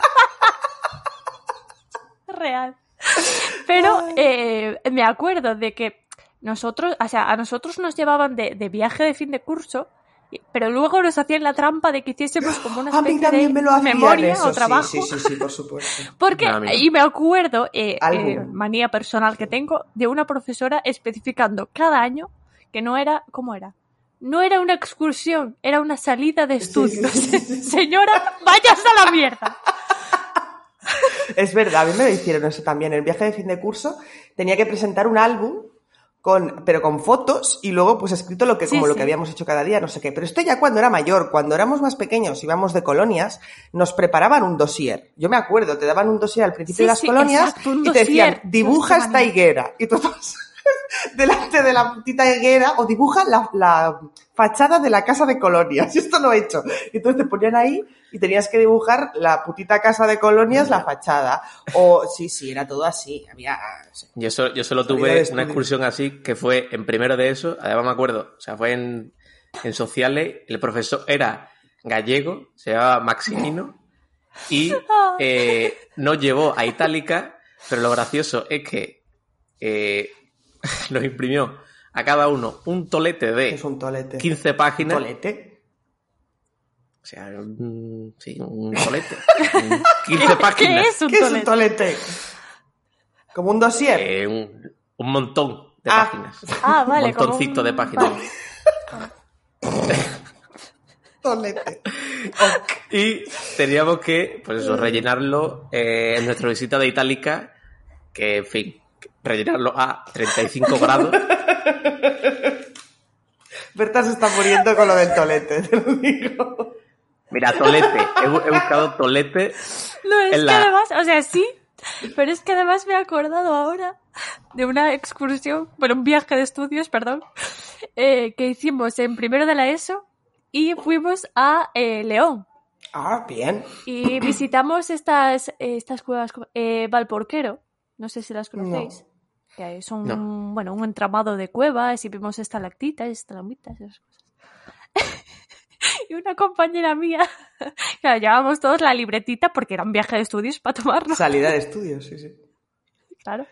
real. [laughs] Pero eh, me acuerdo de que nosotros, o sea, a nosotros nos llevaban de, de viaje de fin de curso, pero luego nos hacían la trampa de que hiciésemos como una [gasps] A mí especie también de me lo hacían memoria eso, o trabajo. Sí, sí, sí, sí, por supuesto. [laughs] Porque, No, y me acuerdo, eh, eh, manía personal que tengo, de una profesora especificando cada año que no era, ¿cómo era? No era una excursión, era una salida de estudios. sí, sí, sí. [laughs] Señora, vayas a la mierda. Es verdad, a mí me lo hicieron eso también. En el viaje de fin de curso tenía que presentar un álbum con, pero con fotos y luego pues escrito lo que, Sí, como lo que habíamos hecho cada día, no sé qué. Pero esto ya cuando era mayor, cuando éramos más pequeños, íbamos de colonias, nos preparaban un dossier. Yo me acuerdo, te daban un dossier al principio Sí, de las colonias exacto, y te decían, dossier. dibuja esta higuera. Y tú [laughs] delante de la putita higuera o dibuja la, la fachada de la casa de colonias. [laughs] Y esto lo he hecho. Y entonces te ponían ahí y tenías que dibujar la putita casa de colonias, la fachada. O sí, sí, era todo así. Había. Yo, so- yo solo tuve una excursión así que fue en primero de eso, además me acuerdo, o sea, fue en, en sociales, el profesor era gallego, se llamaba Maximino, y [laughs] eh, nos llevó a Itálica, pero lo gracioso es que eh, [laughs] nos imprimió a cada uno un tolete de un tolete. 15 páginas. tolete. O sea, un, sí, un tolete. [laughs] Un 15 páginas. ¿Qué es un ¿Qué es un tolete? tolete? Como un dossier. Eh, un, un montón de Ah. páginas. Ah, vale, Un montoncito como un- de páginas. vale. [laughs] Tolete. Y teníamos que, pues eso, rellenarlo eh, en nuestra visita de Itálica, que, en fin, rellenarlo a 35 grados. [laughs] Berta se está muriendo con lo del tolete, te lo digo. Mira, tolete. He, bu- he buscado tolete. No, es en que la- además, o sea, sí, pero es que además me he acordado ahora de una excursión, bueno, un viaje de estudios, perdón, eh, que hicimos en primero de la ESO y fuimos a eh, León Ah, bien. y visitamos estas, eh, estas cuevas, como- eh, Valporquero, no sé si las conocéis. Que son, No. bueno, un entramado de cuevas y vimos estalactitas, estalagmitas, esas cosas. [laughs] y una compañera mía, [laughs] claro, llevábamos todos la libretita porque era un viaje de estudios para tomarnos, Salida de [laughs] estudios, sí, sí. claro,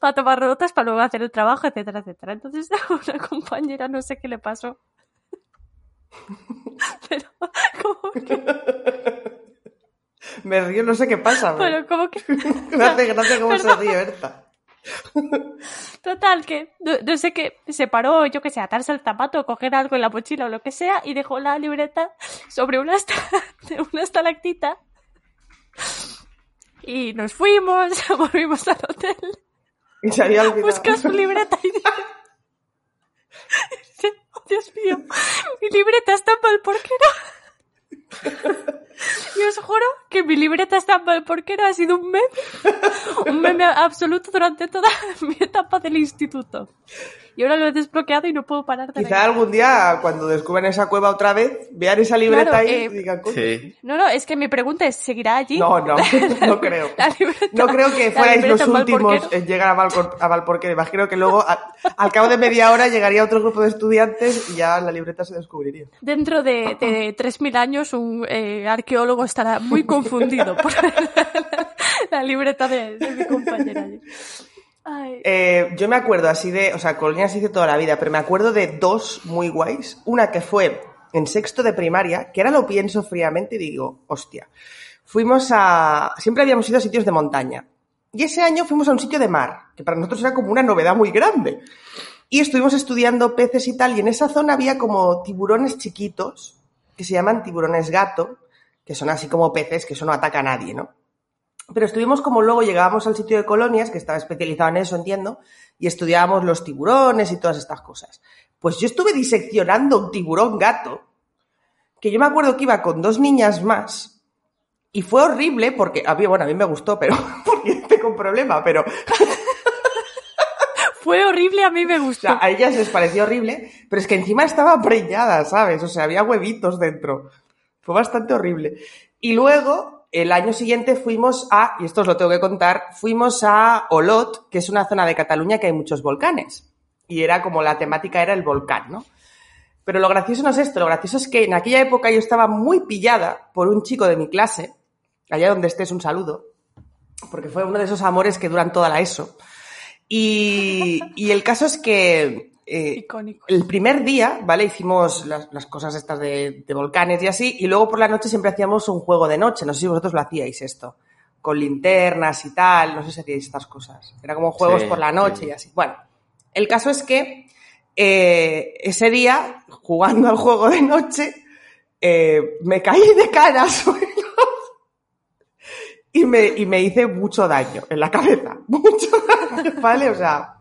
para tomar notas, para luego hacer el trabajo, etcétera, etcétera. Entonces, una compañera, no sé qué le pasó. Pero, como que, Me río, no sé qué pasa. pero como que, Me hace gracia cómo se ríe Berta. [laughs] total, que, no, no sé qué, se paró, yo que sé, atarse el zapato, coger algo en la mochila o lo que sea, y dejó la libreta [laughs] sobre una, esta- [laughs] una estalactita. Y nos fuimos, volvimos al hotel. Y se había olvidado. busca su libreta y dice, dice, oh Dios mío, mi libreta está mal, ¿por qué no? Y os juro que mi libreta está mal porque no ha sido un meme, un meme absoluto durante toda [laughs] mi etapa del instituto. Y ahora lo he desbloqueado y no puedo parar de Quizá algún día, cuando descubran esa cueva otra vez, vean esa libreta Claro, ahí eh, y digan. Sí. No, no, es que mi pregunta es, ¿seguirá allí? No, no, [laughs] no creo. La libreta- No creo que fuerais los últimos en llegar a, Valcor- a Valporquero. Imagino que luego, a- al cabo de media hora, llegaría otro grupo de estudiantes y ya la libreta se descubriría. Dentro de, de 3.000 años, un eh, arqueólogo estará muy confundido por [laughs] la, libreta de, mi compañera. Eh, yo me acuerdo así de, o sea, colonias hice toda la vida, pero me acuerdo de dos muy guays. Una que fue en sexto de primaria, que ahora lo pienso fríamente y digo, hostia. Fuimos a, siempre habíamos ido a sitios de montaña. Y ese año fuimos a un sitio de mar, que para nosotros era como una novedad muy grande. Y estuvimos estudiando peces y tal, y en esa zona había como tiburones chiquitos, que se llaman tiburones gato, que son así como peces que eso no ataca a nadie, ¿no? Pero estuvimos como luego llegábamos al sitio de colonias, que estaba especializado en eso, entiendo, y estudiábamos los tiburones y todas estas cosas. Pues yo estuve diseccionando un tiburón gato, que yo me acuerdo que iba con dos niñas más, y fue horrible porque, a mí, bueno, a mí me gustó, pero, [laughs] porque tengo un problema, pero [laughs] Fue horrible, a mí me o gustó. sea, a ellas les pareció horrible, pero es que encima estaba preñada, ¿sabes? O sea, había huevitos dentro. Fue bastante horrible. Y luego, el año siguiente fuimos a, y esto os lo tengo que contar, fuimos a Olot, que es una zona de Cataluña que hay muchos volcanes. Y era como la temática era el volcán, ¿no? Pero lo gracioso no es esto, lo gracioso es que en aquella época yo estaba muy pillada por un chico de mi clase, allá donde estés un saludo, porque fue uno de esos amores que duran toda la ESO. Y, y el caso es que eh, Icónico. el primer día, ¿vale? Hicimos las, las cosas estas de, de volcanes y así, y luego por la noche siempre hacíamos un juego de noche. No sé si vosotros lo hacíais esto, con linternas y tal, no sé si hacíais estas cosas. Era como juegos Sí, por la noche sí. y así. Bueno, el caso es que eh, ese día, jugando al juego de noche, eh, me caí de cara al suelo [laughs] y me, y me hice mucho daño en la cabeza. [laughs] Mucho daño, ¿vale? O sea,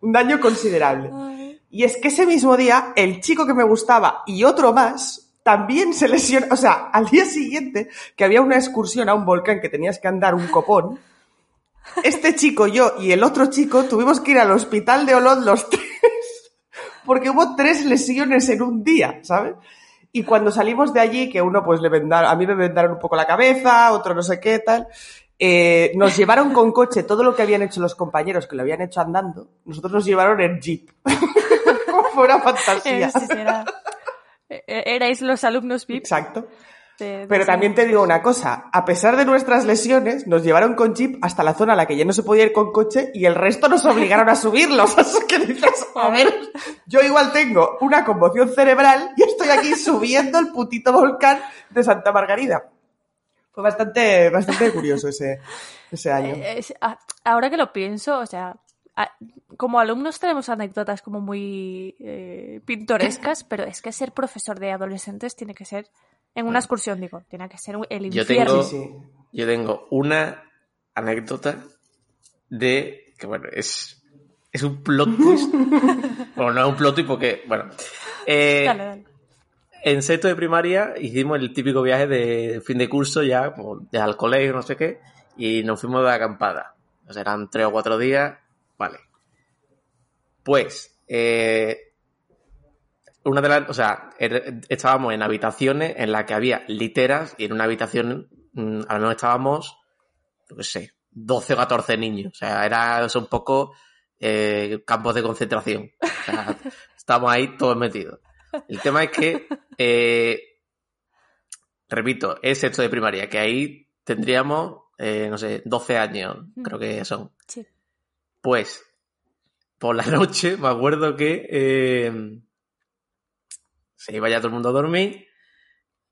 un daño considerable. Ay. Y es que ese mismo día, el chico que me gustaba y otro más también se lesionó. O sea, al día siguiente, que había una excursión a un volcán que tenías que andar un copón, este chico, yo y el otro chico tuvimos que ir al hospital de Olot los [laughs] tres, porque hubo tres lesiones en un día, ¿sabes? Y cuando salimos de allí, que uno pues le vendaron, a mí me vendaron un poco la cabeza, otro no sé qué tal, eh, nos llevaron con coche todo lo que habían hecho los compañeros, que lo habían hecho andando, nosotros nos llevaron en jeep. Como [laughs] fue una fantasía. Eh, sí, era- eh, Erais los alumnos VIP. Exacto. de- de Pero también te digo una cosa, a pesar de nuestras lesiones, nos llevaron con jeep hasta la zona a la que ya no se podía ir con coche y el resto nos obligaron a subirlos. [laughs] Así que dices, a ver, yo igual tengo una conmoción cerebral y estoy aquí subiendo el putito volcán de Santa Margarida. Fue bastante, bastante curioso ese, ese [laughs] año. Ahora que lo pienso, o sea, como alumnos tenemos anécdotas como muy eh, pintorescas, [laughs] pero es que ser profesor de adolescentes tiene que ser, en una excursión digo, tiene que ser el Yo infierno. tengo- Sí, sí. Yo tengo una anécdota de que, bueno, es, es un plot twist. [laughs] bueno, no es un plot twist porque, bueno. eh, Dale, dale. En sexto de primaria hicimos el típico viaje de fin de curso ya, ya al colegio, no sé qué, y nos fuimos de acampada. O sea, eran tres o cuatro días, vale. Pues, eh, una de las, o sea, er- estábamos en habitaciones en las que había literas y en una habitación mm, al menos estábamos, qué sé, 12 o 14 niños. O sea, era un poco eh, campos de concentración. O sea, [laughs] estábamos ahí todos metidos. El tema es que, eh, repito, es sexto de primaria, que ahí tendríamos, eh, no sé, 12 años, creo que son. Sí. Pues, por la [laughs] noche, me acuerdo que eh, se iba ya todo el mundo a dormir.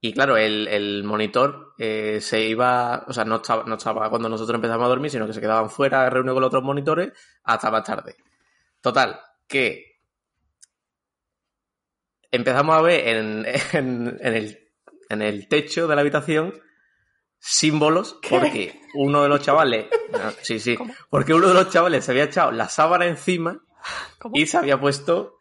Y claro, el, el monitor eh, se iba, o sea, no estaba, no estaba cuando nosotros empezamos a dormir, sino que se quedaban fuera reunidos con los otros monitores hasta más tarde. Total, que empezamos a ver en, [laughs] en, en el, en el techo de la habitación símbolos porque uno de los chavales, no, sí, sí, porque uno de los chavales se había echado la sábana encima ¿Cómo? y se había puesto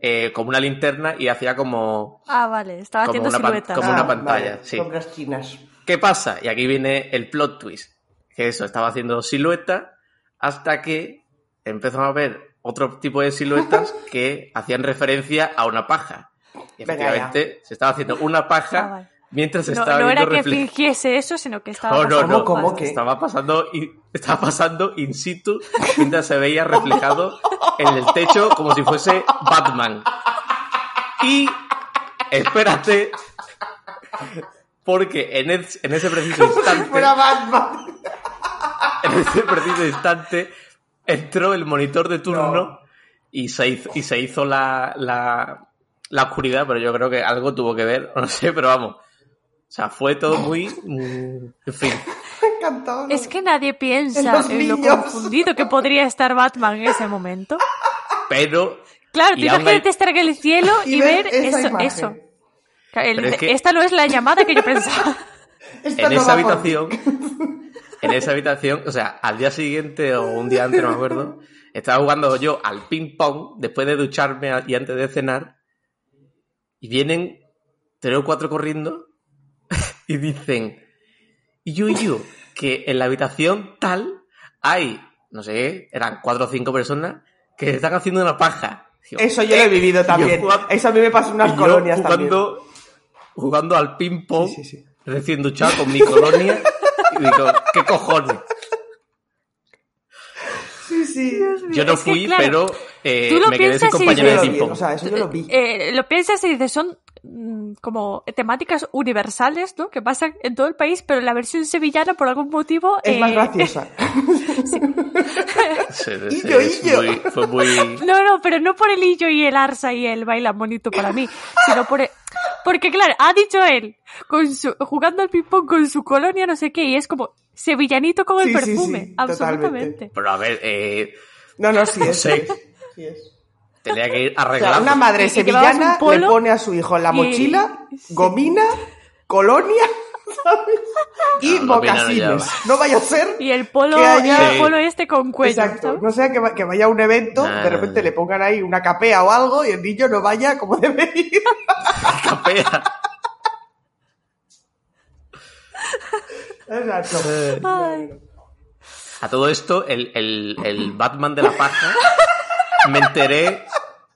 eh, como una linterna y hacía como, Ah, vale, estaba Como haciendo una siluetas. como una Ah, pantalla, vale, sí. Sombras chinas. ¿Qué pasa? Y aquí viene el plot twist. Que eso, estaba haciendo silueta hasta que empezó a ver otro tipo de siluetas [laughs] que hacían referencia a una paja. Y Venga, efectivamente se estaba haciendo una paja Ah, vale. mientras se No, estaba no viendo era que refle- fingiese eso, sino que estaba No, no, pasando no. ¿Cómo, más. que? Estaba pasando, in- estaba pasando in situ mientras se veía reflejado en el techo como si fuese Batman. Y espérate, porque en, ese preciso instante, Fuera Batman. en ese preciso instante entró el monitor de turno No. y se hizo, y se hizo la, la, la oscuridad, pero yo creo que algo tuvo que ver, [laughs] no sé, pero vamos. O sea, fue todo muy... mm, En fin. [laughs] Encantó. Es que nadie piensa En en lo confundido que podría estar Batman en ese momento. Pero... Claro, tú imagínate hay- estar en el cielo [laughs] y, Y ver, eso. eso. El- es que- Esta no es la llamada que yo pensaba. En no esa habitación, en esa habitación, o sea, al día siguiente o un día antes, no me acuerdo, estaba jugando yo al ping pong después de ducharme y antes de cenar y vienen tres o cuatro corriendo [laughs] y dicen, y yo y yo, que en la habitación tal hay, no sé, eran cuatro o cinco personas que están haciendo una paja. Eso yo lo he vivido también. jugando- Eso a mí me pasa en unas colonias también. jugando, jugando al ping pong Sí, sí, sí. recién duchado con mi colonia digo, ¿qué cojones? Sí, sí. Yo no Es que, fui, claro, pero eh, tú lo me quedé sin piensas y compañero de lo ping vi, pong. o sea, eso yo lo vi. Eh, lo piensas y dices, son mm, como temáticas universales, ¿no? Que pasan en todo el país, pero la versión sevillana, por algún motivo... es más eh, graciosa. [laughs] Sí, sí, Illo, illo. muy- fue muy... No, no, pero no por el Illo y el Arsa y el baila bonito para mí, sino por el- Porque claro, ha dicho él, con su, jugando al ping-pong con su colonia, no sé qué, y es como sevillanito con el Sí, sí, sí, perfume, absolutamente. totalmente. Pero a ver, eh, No, no, sí es. Sí. es, tenía que ir O sea, arreglado. una madre sevillana un le pone a su hijo en la y- mochila sí. gomina, colonia ¿sabes? [laughs] y No, gomina no mocasines. No, vaya a ser Y el polo, Que haya- el polo este con cuello, Exacto, ¿sabes? no sea que, va- que vaya a un evento, Ah. de repente le pongan ahí una capea o algo y el niño no vaya como [laughs] debe ir. [laughs] Capea. Exacto. Ay. A todo esto, el, el, el Batman de la paja, me enteré,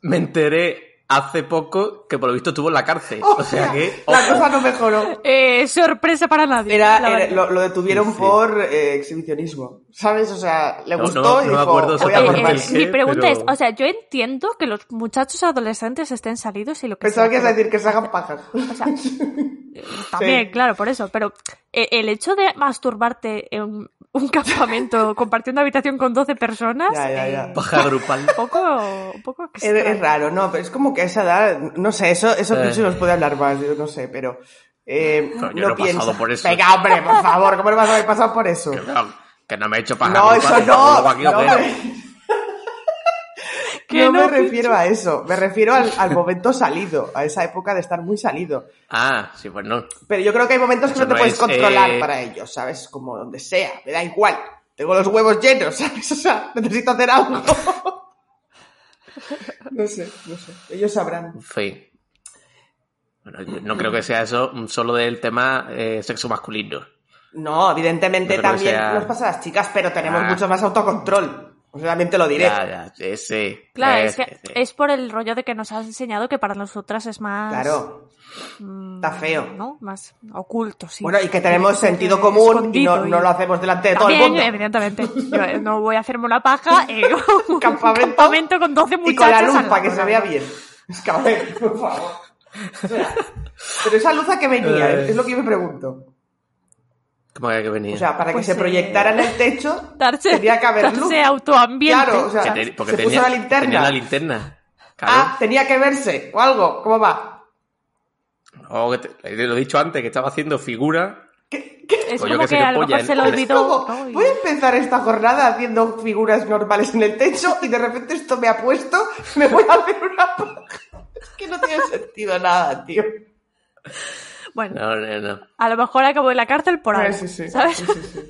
me enteré hace poco que por lo visto estuvo en la cárcel. O sea que, la ojo, cosa no mejoró. Eh, sorpresa para nadie. Era, lo, lo detuvieron Sí. por eh, exhibicionismo, ¿sabes? O sea, le No, gustó no, y no me dijo, acuerdo voy a Eh, eh, mi pregunta pero- es, o sea, yo entiendo que los muchachos adolescentes estén salidos y lo que Pensaba sea, que ibas a decir que se hagan pajas. [laughs] O sea, [laughs] también, Sí. claro, por eso. Pero eh, el hecho de masturbarte en un campamento [laughs] compartiendo habitación con 12 personas. Ya, ya, ya. eh, paja grupal. un poco, un poco Es, extraño. es raro, ¿no? Pero es como que a esa edad, no sé, eso, eso Eh. Nos puede hablar más, yo no sé, pero eh, Pero yo no, no he pasado piensa. por eso. Venga, hombre, por favor, ¿cómo no vas a haber pasado por eso? Que no, que no me he hecho paja No, grupal, eso no, luego aquí, ¿o no Que no me refiero a eso, me refiero al, al [laughs] momento salido, a esa época de estar muy salido. Ah, sí, pues no. Pero yo creo que hay momentos que Eso no te no puedes es, controlar eh, para ellos, ¿sabes? Como donde sea, me da igual. Tengo los huevos llenos, [laughs] ¿sabes? O sea, necesito hacer algo. [laughs] no sé, no sé. Ellos sabrán. Fin. Bueno, yo no creo que sea eso solo del tema eh, sexo masculino. No, evidentemente No también sea- nos pasa a las chicas, pero tenemos Ah. mucho más autocontrol. O sea, también te lo diré. Ya, ya, sí, sí. Claro, Eh, es que sí, es por el rollo de que nos has enseñado que para nosotras es más. Claro. mm, está feo. ¿No? Más oculto, sí. Bueno, y que tenemos sentido eh, común y no, no lo hacemos delante de todo el mundo. evidentemente. [laughs] Yo eh, no voy a hacerme una paja [laughs] en un Campamento campamento con 12 Y muchachos. con la luz para que se vea bien. Es que, a ver, por favor. O sea, pero esa luz a qué venía, Eh. es lo que yo me pregunto. ¿Cómo que venía? O sea, para Pues, que se eh, proyectara en el techo, [laughs] Darse, tendría que haber luz. autoambiente. Claro, o sea, te- porque se tenía, puso la linterna. tenía la linterna. Ah, tenía que verse o algo. ¿Cómo va? O que te- lo he dicho antes, que estaba haciendo figura. ¿Qué, qué? es Pues como que que a lo mejor se lo olvidó. ¿no? Voy a empezar esta jornada haciendo figuras normales en el techo y de repente esto me ha puesto, me voy a hacer una... paja. [laughs] Es que no tiene sentido nada, tío. Bueno, No, no, no. a lo mejor acabó en la cárcel por Ah, algo, sí, sí, ¿sabes? sí,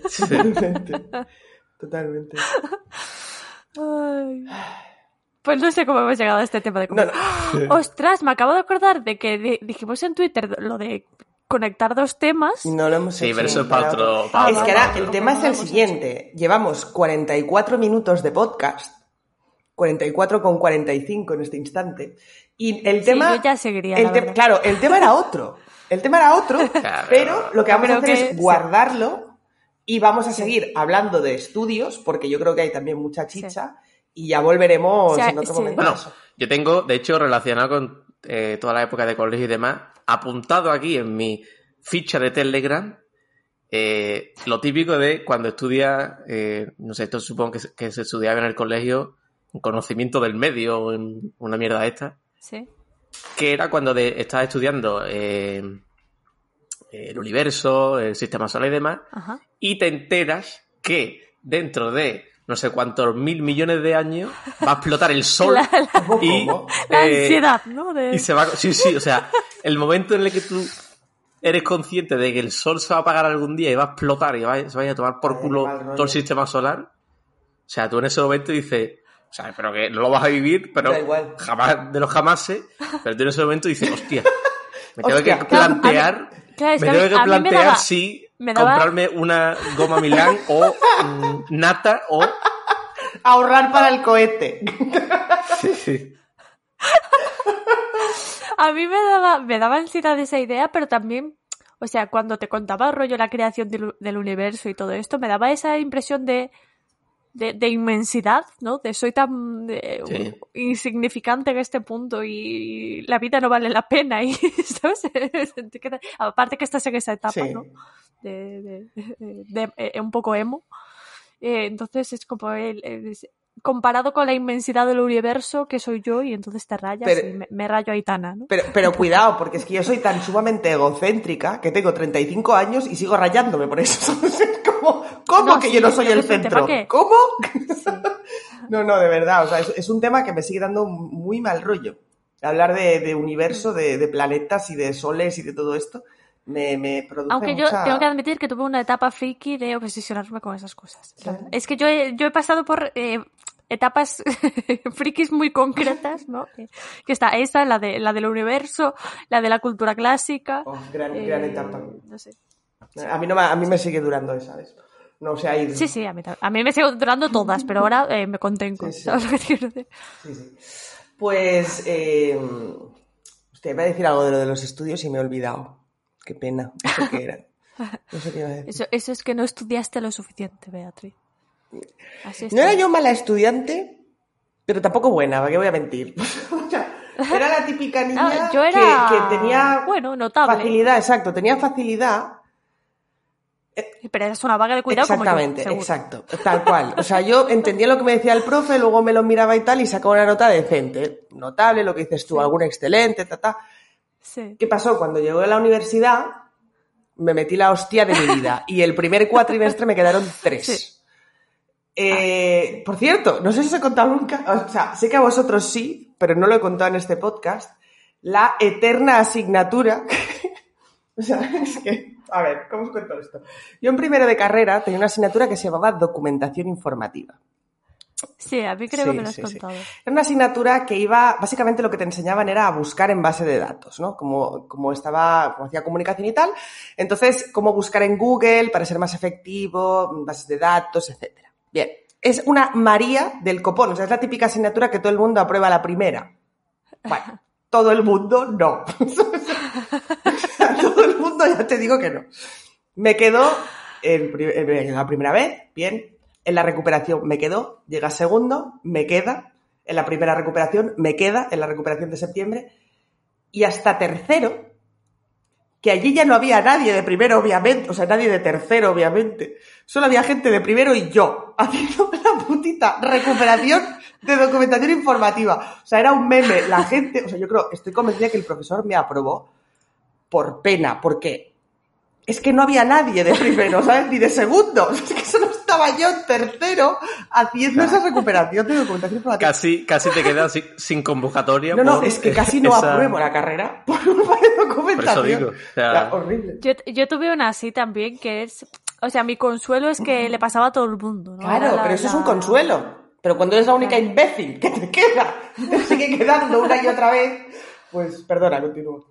sí, sí. Totalmente. Totalmente. Ay. Pues no sé cómo hemos llegado a este tema de No, no. Ostras, me acabo de acordar de que di- dijimos en Twitter lo de conectar dos temas. No lo hemos Sí, hecho. pero eso para otro. Ah, para Es que ahora el tema es el siguiente. Llevamos 44 minutos de podcast. 44 con 45 en este instante. Y el Sí, tema. yo ya seguiría, el la te- verdad. claro, el tema era otro. El tema era otro, [laughs] Claro. pero lo que vamos a hacer que es guardarlo y vamos a seguir hablando de estudios, porque yo creo que hay también mucha chicha, y ya volveremos O sea, en otro sí. momento. Bueno, yo tengo, de hecho, relacionado con eh, toda la época de colegio y demás, apuntado aquí en mi ficha de Telegram, eh, lo típico de cuando estudia, eh, no sé, esto supongo que se, que se estudiaba en el colegio, en conocimiento del medio, o en una mierda esta, Sí. Que era cuando de, estabas estudiando eh, el universo, el sistema solar y demás, Ajá. y te enteras que dentro de no sé cuántos mil millones de años va a explotar el [laughs] sol La, la- ¿Cómo, y, [laughs] la eh, ansiedad, ¿no? De- y se va sí sí o sea el momento en el que tú eres consciente de que el sol se va a apagar algún día y va a explotar y va- se vaya a tomar por culo todo el sistema solar o sea tú en ese momento dices o sea pero que no lo vas a vivir pero Da igual. jamás de los jamases pero tú en ese momento dices hostia me [laughs] tengo Hostia. que Claro, a mí- plantear claro, es me que tengo que me plantear daba- si me daba- comprarme una goma Milán [laughs] o mm, nata o Ahorrar para el cohete. [laughs] A mí me daba, me daba ansiedad esa idea, pero también, o sea, cuando te contaba el rollo la creación del, del universo y todo esto, me daba esa impresión de, de, de inmensidad, ¿no? De soy tan Sí. insignificante en este punto y la vida no vale la pena y, [laughs] ¿sabes? Aparte que estás en esa etapa, Sí. ¿no? De, de- de- de- eh, un poco emo. Eh, entonces es como el, comparado con la inmensidad del universo que soy yo y entonces te rayas Pero- y me, me rayo a Aitana, ¿no? Pero, pero cuidado, porque es que yo soy tan sumamente egocéntrica que tengo 35 años y sigo rayándome por eso. [laughs] ¿Cómo No, que sí, yo no soy el centro? que- ¿Cómo? [laughs] No, no, de verdad. O sea, es, es un tema que me sigue dando muy mal rollo. Hablar de, de universo, de, de planetas y de soles y de todo esto me, me produce Aunque yo tengo que admitir que tuve una etapa friki de obsesionarme con esas cosas. Sí. Es que yo he, yo he pasado por eh, etapas [laughs] frikis muy concretas, ¿no? [laughs] Que, que está esa, la, de, la del universo, la de la cultura clásica. Oh, gran, eh, gran etapa. No sé. A mí, no me, a mí me sigue durando esa, ¿sabes? No se ha ido. Sí, sí, a mí, a mí me siguen durando todas, pero ahora eh, me contengo. Sí, sí. ¿sabes lo que te quiero decir? Sí, sí. Pues, eh, usted iba a decir algo de lo de los estudios y me he olvidado. Qué pena. No sé qué era. [laughs] No sé qué iba a decir. Eso, eso es que no estudiaste lo suficiente, Beatriz. Así No era yo mala estudiante, pero tampoco buena, ¿para qué voy a mentir? [laughs] O sea, era la típica [laughs] niña Ah, yo que- era, que, tenía bueno, notable. facilidad, exacto, tenía facilidad. Pero eres una vaga de cuidado como yo, Exactamente, seguro. exacto, tal cual. O sea, yo entendía lo que me decía el profe, luego me lo miraba y tal y sacaba una nota decente. Notable, lo que dices tú, algún excelente, ta, ta. Sí. ¿Qué pasó? Cuando llegó a la universidad, me metí la hostia de mi vida. Y el primer cuatrimestre me quedaron tres. Sí. Eh, por cierto, no sé si os he contado nunca, o sea, sé que a vosotros sí, pero no lo he contado en este podcast, la eterna asignatura. [laughs] o sea, es que, a ver, ¿cómo os cuento esto? Yo en primero de carrera tenía una asignatura que se llamaba documentación informativa. Sí, a mí creo Sí, que me lo has sí, sí. contado. Era una asignatura que iba, básicamente lo que te enseñaban era a buscar en base de datos, ¿no? Como, como estaba, como hacía comunicación y tal. Entonces, cómo buscar en Google para ser más efectivo, bases de datos, etcétera. Bien. Es una María del copón, o sea, es la típica asignatura que todo el mundo aprueba a la primera. Bueno, [laughs] todo el mundo no. [laughs] Todo el mundo ya te digo que no. Me quedó en la primera vez, bien. En la recuperación me quedó, llega segundo, me queda. En la primera recuperación me queda, en la recuperación de septiembre. Y hasta tercero, que allí ya no había nadie de primero, obviamente, o sea, nadie de tercero, obviamente. Solo había gente de primero y yo, [laughs] haciendo la putita recuperación de documentación informativa. O sea, era un meme. La gente, o sea, yo creo, estoy convencida que el profesor me aprobó por pena, porque es que no había nadie de primero, ¿sabes? Ni de segundo. [laughs] Es que solo estaba yo en tercero haciendo esa recuperación de documentación informativa. Casi, casi te quedas sin, sin convocatoria. No, no, por es que casi no esa- apruebo la carrera [laughs] por de documentación. digo, o sea- Ya, horrible. Yo, yo tuve una así también que es. O sea, mi consuelo es que le pasaba a todo el mundo. ¿no? Claro, Era la- pero eso es un consuelo. Pero cuando eres la única imbécil que te queda [laughs] te sigue quedando una y otra vez, pues perdona, continúo.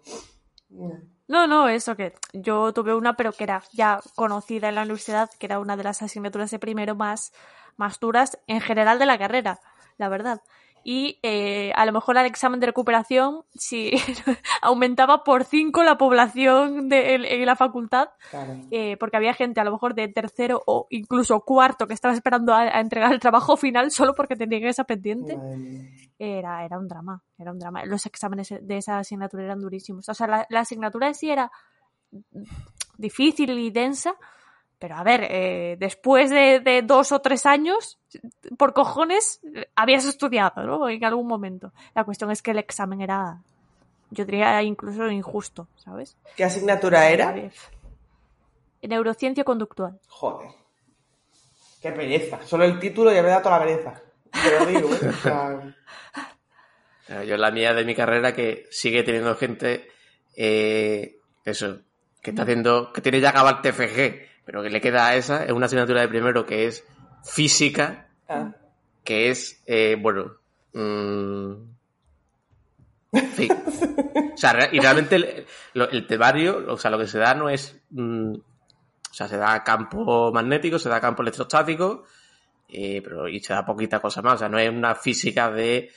No, no, eso que yo tuve una, pero que era ya conocida en la universidad, que era una de las asignaturas de primero más, más duras en general de la carrera, la verdad. Y eh, a lo mejor al examen de recuperación, si [laughs] aumentaba por cinco la población de, en, en la facultad, Claro. eh, porque había gente a lo mejor de tercero o incluso cuarto que estaba esperando a, a entregar el trabajo [laughs] final solo porque tenían esa pendiente. Era, era un drama, era un drama. Los exámenes de esa asignatura eran durísimos. O sea, la, la asignatura en sí era difícil y densa, pero a ver, eh, después de, de dos o tres años, por cojones, habías estudiado, ¿no? En algún momento. La cuestión es que el examen era, yo diría, incluso injusto, ¿sabes? ¿Qué asignatura era? Neurociencia conductual. Joder. Qué pereza. Solo el título ya me da toda la pereza. Te lo digo, ¿eh? O sea, [laughs] Eh, Yo la mía de mi carrera que sigue teniendo gente, eh, eso, que está haciendo, que tiene ya acabado el TFG, pero que le queda a esa, es una asignatura de primero que es física, ah, que es, eh, bueno, mm, fin. O sea, y realmente el, el temario, o sea, lo que se da no es, mm, o sea, se da campo magnético, se da campo electrostático, eh, pero y se da poquita cosa más, o sea, no es una física de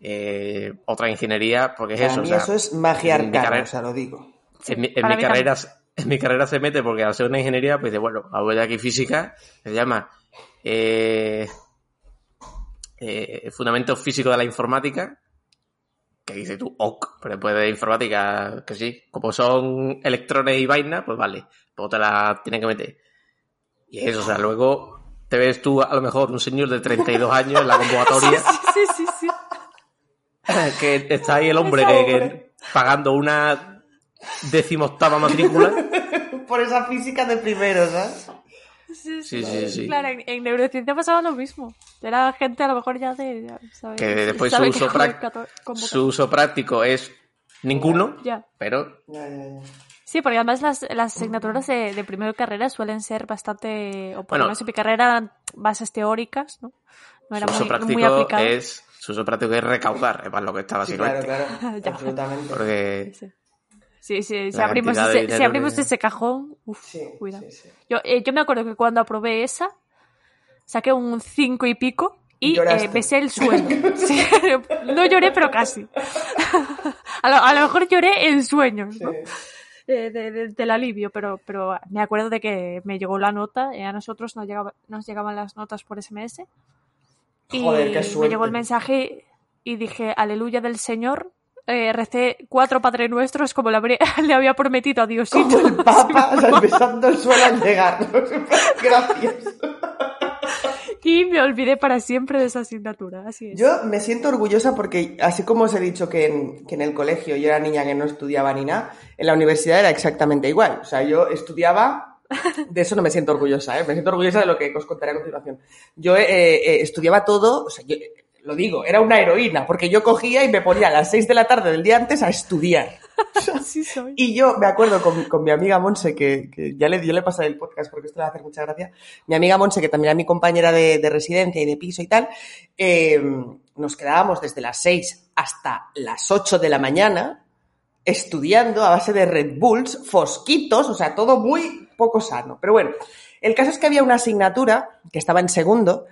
eh, otra ingeniería, porque es para eso, o mí sea, eso es magia arcana, carrera- o sea, lo digo. en mi, en mi carrera, [laughs] en mi carrera se mete porque al ser una ingeniería, pues dice, bueno, voy aquí física, se llama eh, eh, Fundamentos Físicos de la Informática, que dice tú, ok, pero después de informática, que sí, como son electrones y vainas, pues vale, luego te la tienen que meter. Y eso, o sea, luego te ves tú a lo mejor un señor de 32 años en la convocatoria [laughs] Sí, sí, sí. [laughs] que está ahí el hombre que, pagando una decimoctava matrícula. [laughs] Por esa física de primero, ¿sabes? Sí, Sí, sí, sí. Claro, en, en neurociencia pasaba lo mismo. Era gente a lo mejor ya de... ya ¿sabes? Que después su uso, convoca- su uso práctico es ninguno, Ya. pero Ya, ya, ya. Sí, porque además las, las asignaturas de, de primero de carrera suelen ser bastante, o por Bueno. lo menos en mi carrera eran bases teóricas, ¿no? No era su uso muy, práctico muy aplicado. es su uso práctico es recaudar, es para lo que está Sí, básicamente. claro, claro. [laughs] Absolutamente. Porque Sí, sí, sí, si abrimos, ese, si abrimos que- ese cajón, uf, Sí, cuidado. sí, sí. Yo, eh, yo me acuerdo que cuando aprobé esa, saqué un cinco y pico y eh, besé el suelo. [laughs] Sí, no lloré, pero casi. [laughs] a, lo, a lo mejor lloré en sueños, ¿no? Sí. de- de- de- del alivio, pero, pero me acuerdo de que me llegó la nota, y a nosotros nos, llegaba, nos llegaban las notas por SMS. Y qué me llegó el mensaje y dije, aleluya del Señor. Eh, recé cuatro Padre Nuestros como le, habría- [laughs] le había prometido a Diosito. Como el [laughs] Papa, o sea, besando el suelo al llegar. [laughs] Gracias. Y me olvidé para siempre de esa asignatura. Así es. Yo me siento orgullosa porque, así como os he dicho que en, que en el colegio yo era niña que no estudiaba ni nada, en la universidad era exactamente igual. O sea, yo estudiaba, de eso no me siento orgullosa, ¿eh? me siento orgullosa de lo que os contaré a continuación. Yo eh, eh, estudiaba todo, o sea, yo, lo digo, era una heroína, porque yo cogía y me ponía a las 6 de la tarde del día antes a estudiar. [laughs] Soy. Y yo me acuerdo con, con mi amiga Monse, que, que ya le, yo le pasaré el podcast porque esto le va a hacer mucha gracia. Mi amiga Monse, que también era mi compañera de, de residencia y de piso y tal, eh, nos quedábamos desde las 6 hasta las 8 de la mañana estudiando a base de Red Bulls, fosquitos, o sea, todo muy poco sano. Pero bueno, el caso es que había una asignatura que estaba en segundo,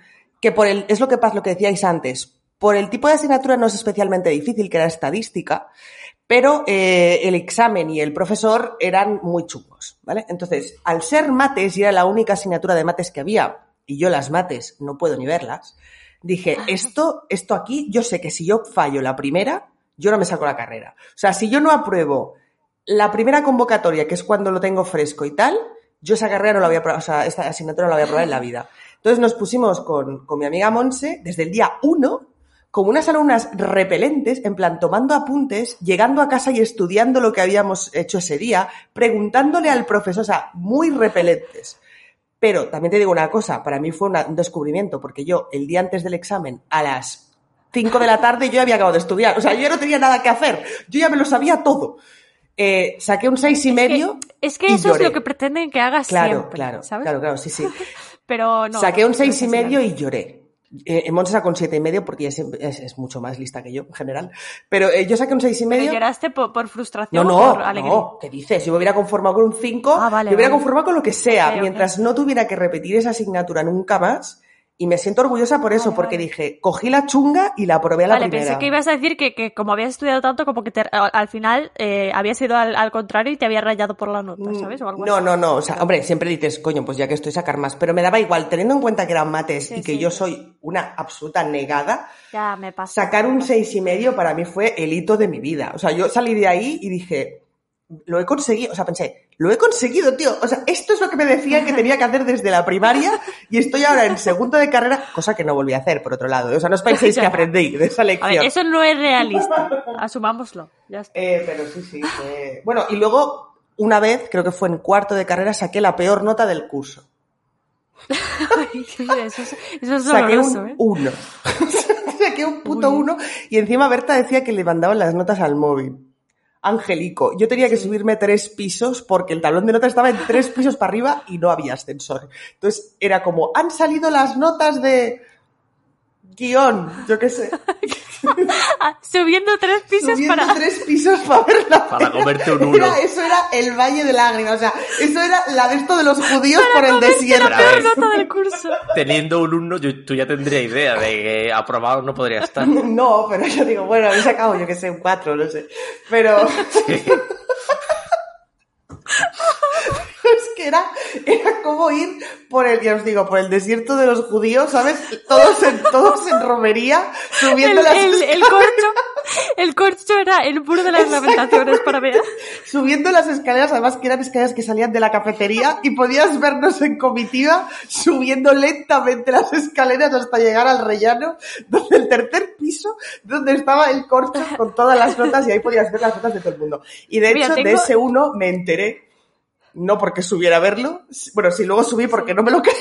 que por el, es lo que pasa, lo que decíais antes, por el tipo de asignatura no es especialmente difícil, que era estadística, pero eh, el examen y el profesor eran muy chungos, ¿vale? Entonces, al ser mates y era la única asignatura de mates que había, y yo las mates no puedo ni verlas, dije, esto, esto aquí, yo sé que si yo fallo la primera, yo no me saco la carrera. O sea, si yo no apruebo la primera convocatoria, que es cuando lo tengo fresco y tal, yo esa carrera no la voy a o sea, esta asignatura no la voy a aprobar en la vida. Entonces nos pusimos con, con mi amiga Monse desde el día uno como unas alumnas repelentes, en plan tomando apuntes, llegando a casa y estudiando lo que habíamos hecho ese día, preguntándole al profesor, o sea, muy repelentes. Pero también te digo una cosa, para mí fue un descubrimiento, porque yo el día antes del examen, a las 5 de la tarde, yo había acabado de estudiar. O sea, yo no tenía nada que hacer. Yo ya me lo sabía todo. Eh, saqué un seis y medio. Es que eso es lo que pretenden que hagas Claro, siempre, claro, ¿sabes? claro, claro, sí, sí. [laughs] Pero no. Saqué un seis y medio y lloré. Eh, Monse sacó un siete y medio porque es, es- es mucho más lista que yo en general. Pero eh, yo saqué un seis y ¿Pero medio. lloraste por, por frustración No, o no, por alegría? no, ¿qué dices? Yo me hubiera conformado con un 5, Ah, vale, me hubiera vale. conformado con lo que sea, mientras no tuviera que repetir esa asignatura nunca más. Y me siento orgullosa por eso, Vale, porque vale. dije, cogí la chunga y la probé a la Vale, primera. pensé que ibas a decir que, que como habías estudiado tanto, como que te- al al final eh, habías ido al, al contrario y te había rayado por la nota, ¿sabes? O algo Mm, No, así. no, no. O sea, hombre, siempre dices, coño, pues ya que estoy sacar más. Pero me daba igual, teniendo en cuenta que eran mates Sí, y que sí. yo soy una absoluta negada, Ya me pasa. sacar un me seis y medio para mí fue el hito de mi vida. O sea, yo salí de ahí y dije, lo he conseguido. O sea, pensé, lo he conseguido, tío. O sea, esto es lo que me decían que tenía que hacer desde la primaria y estoy ahora en segundo de carrera, cosa que no volví a hacer, por otro lado. O sea, no os [laughs] penséis que aprendí de esa A lección. ver, eso no es realista. Asumámoslo. Ya está. Eh, pero sí, sí. eh, Bueno, y luego, una vez, creo que fue en cuarto de carrera, saqué la peor nota del curso. [laughs] eso es, eso es Saqué doloroso, un ¿eh? 1. [laughs] saqué un puto Uy. 1 y encima Berta decía que le mandaban las notas al móvil. Angélico. Yo tenía que subirme tres pisos porque el tablón de notas estaba en tres pisos para arriba y no había ascensor. Entonces era como, han salido las notas de guion, yo qué sé. [laughs] Ah, subiendo tres pisos Subiendo para... tres pisos para ver la Para comerte un uno. Era- eso era el Valle de Lágrimas. O sea, eso era la de esto de los judíos por el desierto. A ver. nota del curso. Teniendo un uno, yo- tú ya tendría idea de que aprobado no podría estar. [laughs] No, pero yo digo, bueno, habéis sacado, yo que sé, un 4, no sé. Pero [laughs] [laughs] es que era, era como ir por el, ya os digo, por el desierto de los judíos, ¿sabes? Todos en, todos en romería, subiendo El, las el, el escaleras. corcho, el corcho era el muro de las lamentaciones para ver. subiendo las escaleras, además que eran escaleras que salían de la cafetería y podías vernos en comitiva subiendo lentamente las escaleras hasta llegar al rellano, donde el tercer piso, donde estaba el corcho con todas las notas y ahí podías ver las notas de todo el mundo. Y de Mira, hecho, de tengo- ese uno me enteré, no porque subiera a verlo, bueno, sí, luego subí porque no me lo [laughs] creía,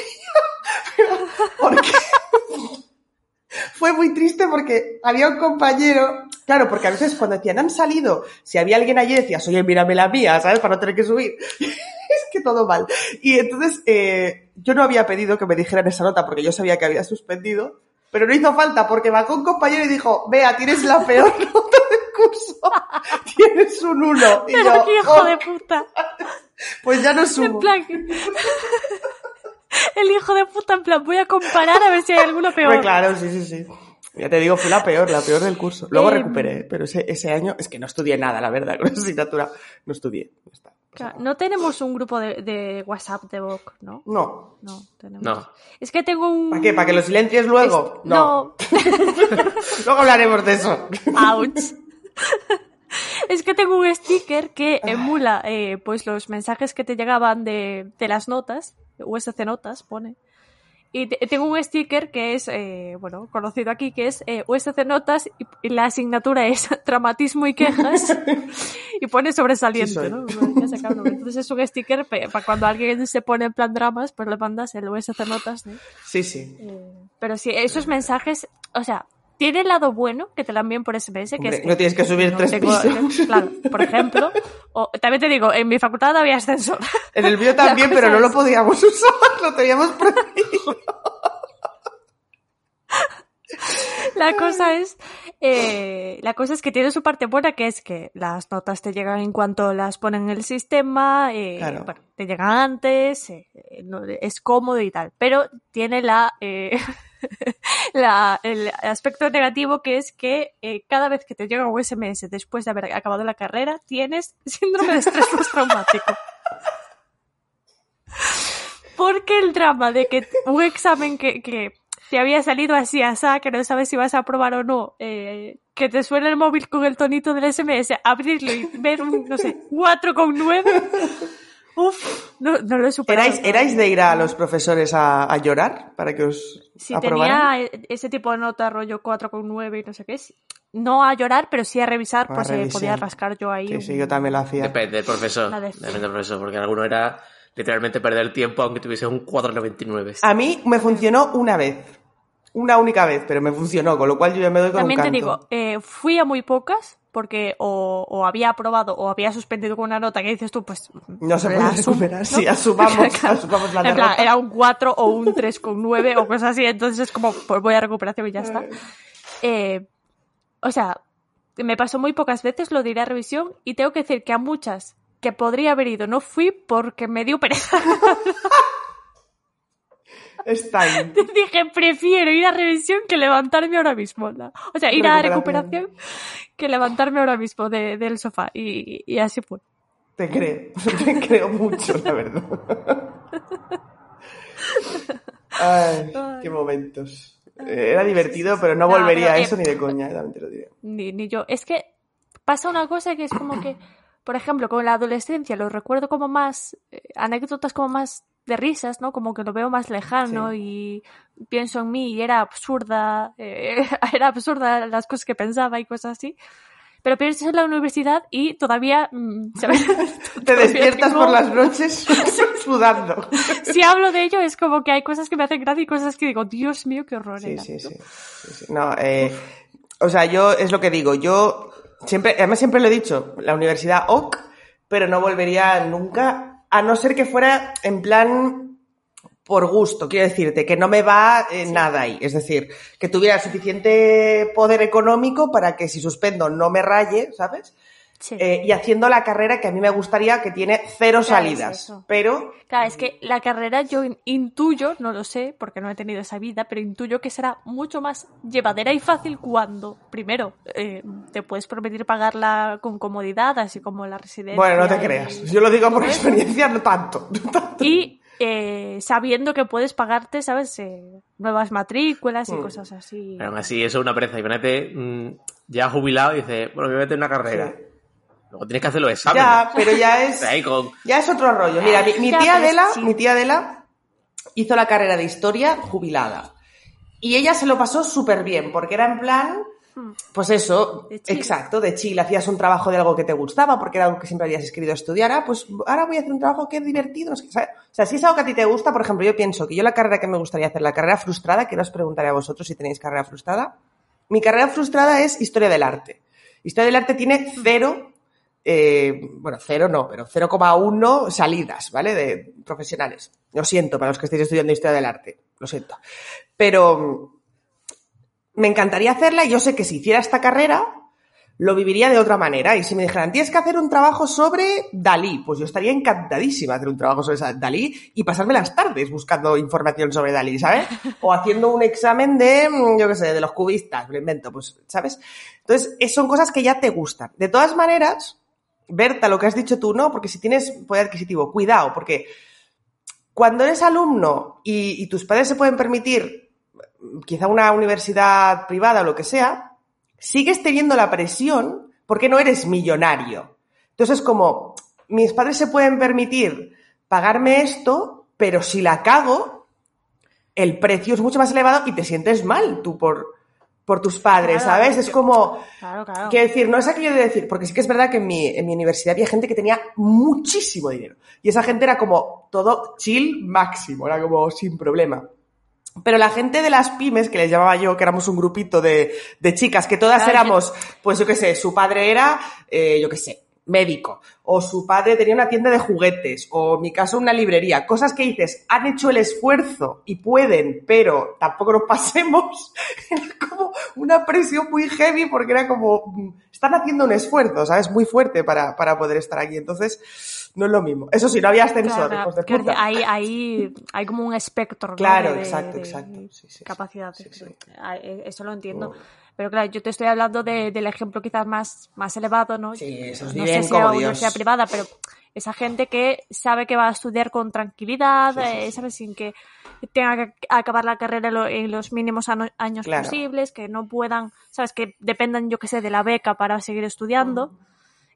pero porque [laughs] fue muy triste porque había un compañero, claro, porque a veces cuando decían han salido, si había alguien allí decías, oye, mírame la mía, ¿sabes? Para no tener que subir. [laughs] es que todo mal. Y entonces eh, yo no había pedido que me dijeran esa nota porque yo sabía que había suspendido, pero no hizo falta porque bajó un compañero y dijo, vea, tienes la peor nota del curso, tienes un uno. Y Pero yo, qué hijo "Oh, de puta. Pues ya no En subo. plan... El hijo de puta, en plan, voy a comparar a ver si hay alguno peor. Hombre, claro, sí, sí, sí. Ya te digo, fue la peor, la peor del curso. Luego Eh, recuperé, pero ese, ese año es que no estudié nada, la verdad, [laughs] con esa asignatura. No estudié. ya está. Claro, No tenemos un grupo de, de WhatsApp de VOC, ¿no? No. No, tenemos. No. Es que tengo un... ¿Para qué? ¿Para que lo silencies luego? Es- No. [laughs] luego hablaremos de eso. Ouch. [laughs] Es que tengo un sticker que emula eh, pues los mensajes que te llegaban de, de las notas, USC Notas pone. Y te- tengo un sticker que es, eh, bueno, conocido aquí, que es eh, USC Notas y, y la asignatura es [laughs] Dramatismo y Quejas [laughs] y pone sobresaliente. ¿no? Entonces es un sticker para cuando alguien se pone en plan dramas, pues le mandas el USC Notas, ¿no? Sí, sí. Eh, Pero sí, esos mensajes, o sea, tiene el lado bueno que te la envíen por SMS, que Hombre, es que no tienes que subir no tres tengo- pisos. Claro, por ejemplo. O, también te digo, en mi facultad había ascensor. [laughs] En el mío [laughs] también, pero no lo podíamos [laughs] usar, lo teníamos prohibido. La cosa es, eh, la cosa es que tiene su parte buena, que es que las notas te llegan en cuanto las ponen en el sistema, eh, Claro. bueno, te llegan antes, eh, eh, no- es cómodo y tal. Pero tiene la, eh, [laughs] el aspecto negativo que es que eh, cada vez que te llega un SMS después de haber acabado la carrera, tienes síndrome de estrés postraumático. [laughs] Porque el drama de que un examen que, que te había salido así, asá, que no sabes si vas a aprobar o no, eh, que te suene el móvil con el tonito del SMS, abrirlo y ver un, no sé, 4,9, Uf, no, no lo he superado. ¿Erais, ¿Erais de ir a los profesores a, a llorar para que os Si aprobaran? tenía ese tipo de nota, rollo 4,9 y no sé qué, no a llorar, pero sí a revisar, pues eh, revisión. podía rascar yo ahí. Sí, un- sí, yo también lo hacía. Depende del profesor. Depende del profesor, porque alguno era literalmente perder el tiempo aunque tuviese un 4,99. A mí me funcionó una vez. Una única vez, pero me funcionó, con lo cual yo ya me doy con También un te canto. digo, eh, fui a muy pocas, porque o, o había aprobado o había suspendido con una nota que dices tú, pues. No se puede recuperar. ¿no? Sí, asumamos, [laughs] asumamos la plan, derrota. era un 4 o un 3,9 o cosas así, entonces es como, pues voy a recuperación y ya está. [laughs] Eh, o sea, me pasó muy pocas veces, lo diré a revisión, y tengo que decir que a muchas que podría haber ido no fui porque me dio pereza. [laughs] Está ahí. [laughs] Dije, prefiero ir a revisión que levantarme ahora mismo. ¿no? O sea, ir a Recuperación. que levantarme ahora mismo de- del sofá. Y, y así fue. Te creo, [laughs] te creo mucho, la verdad. [laughs] Ay, qué momentos. Era divertido, pero no No, volvería pero, a eh, eso ni de coña, te lo diré. Ni, ni yo. Es que pasa una cosa que es como que, por ejemplo, con la adolescencia lo recuerdo como más, eh, anécdotas como más de risas, ¿no? Como que lo veo más lejano y pienso en mí y era absurda, eh, [laughs] era absurda las cosas que pensaba y cosas así. Pero piensas en la universidad y todavía, mm, [laughs] ¿sabes? Te Todavía despiertas tengo- por las noches [laughs] sudando. Si hablo de ello es como que hay cosas que me hacen gracia y cosas que digo, Dios mío, qué horror. Sí, era sí, esto". sí, sí, sí. No, eh, o sea, yo es lo que digo, yo siempre, además siempre lo he dicho, la universidad OK, pero no volvería nunca, a no ser que fuera en plan por gusto, quiero decirte, que no me va eh, nada ahí. Es decir, que tuviera suficiente poder económico para que si suspendo no me raye, ¿sabes? Sí. Eh, y haciendo la carrera que a mí me gustaría, que tiene cero es salidas. Pero Claro, es que la carrera yo in- intuyo, no lo sé, porque no he tenido esa vida, pero intuyo que será mucho más llevadera y fácil cuando, primero, eh, te puedes permitir pagarla con comodidad, así como la residencia. bueno, no te y- creas. Yo lo digo por experiencia, no tanto. no tanto. Y eh, sabiendo que puedes pagarte, ¿sabes? Eh, nuevas matrículas y Mm. cosas así. Pero aún así, eso es una pereza. Imagínate, mm, ya jubilado y dices, bueno, voy a meter en una carrera. Sí. Luego tienes que hacer los exámenes. Ya, pero ya [laughs] es. Ahí con... Ya es otro rollo. Mira, mi, tía Adela, sí. mi tía Adela hizo la carrera de historia jubilada. Y ella se lo pasó súper bien, porque era en plan, Hmm. pues eso, De exacto, de chill. Hacías un trabajo de algo que te gustaba, porque era algo que siempre habías querido estudiar. Ah, pues ahora voy a hacer un trabajo que es divertido. O sea, si es algo que a ti te gusta, por ejemplo, yo pienso que yo la carrera que me gustaría hacer, la carrera frustrada, que os preguntaré a vosotros si tenéis carrera frustrada. Mi carrera frustrada es historia del arte. Historia del arte tiene cero eh, bueno, cero no, pero 0,1 salidas, ¿vale? De profesionales. Lo siento para los que estéis estudiando historia del arte, lo siento. Pero mm, me encantaría hacerla y yo sé que si hiciera esta carrera lo viviría de otra manera. Y si me dijeran, tienes que hacer un trabajo sobre Dalí, pues yo estaría encantadísima de hacer un trabajo sobre Dalí y pasarme las tardes buscando información sobre Dalí, ¿sabes? O haciendo un examen de, mm, yo qué sé, de los cubistas, lo invento, pues, ¿sabes? Entonces, son cosas que ya te gustan. De todas maneras, Berta, lo que has dicho tú, no, porque si tienes poder adquisitivo, cuidado, porque cuando eres alumno y, tus padres se pueden permitir quizá una universidad privada o lo que sea, sigues teniendo la presión porque no eres millonario. Entonces, como mis padres se pueden permitir pagarme esto, pero si la cago, el precio es mucho más elevado y te sientes mal tú por, por tus padres, Claro, ¿sabes? Es como, Claro, claro. Quiero decir, no es aquello de decir, porque sí que es verdad que en mi, en mi universidad había gente que tenía muchísimo dinero. Y esa gente era como todo chill máximo, era como sin problema. Pero la gente de las pymes, que les llamaba yo, que éramos un grupito de, de chicas, que todas éramos, pues yo qué sé, su padre era, eh, yo qué sé, médico, o su padre tenía una tienda de juguetes, o en mi caso una librería, cosas que dices, han hecho el esfuerzo y pueden, pero tampoco nos [laughs] pasemos, era como una presión muy heavy porque era como, mm, están haciendo un esfuerzo, ¿sabes? Muy fuerte para, para poder estar aquí. Entonces, no es lo mismo. Eso sí, no había ascensor, Claro, hijos de. Ahí, ahí hay como un espectro ¿no? Claro, de- de- exacto, de exacto. Sí, sí, capacidades. Sí, eh, Eso lo entiendo. Pero claro, yo te estoy hablando de- del ejemplo quizás más, más elevado, ¿no? Sí, esos no sé si como a Dios. universidad privada, pero esa gente que sabe que va a estudiar con tranquilidad, Sí, sí, eh, sí. ¿sabes? Sin que tenga que acabar la carrera en lo- en los mínimos años Claro. posibles, que no puedan, ¿sabes? Que dependan, yo que sé, de la beca para seguir estudiando.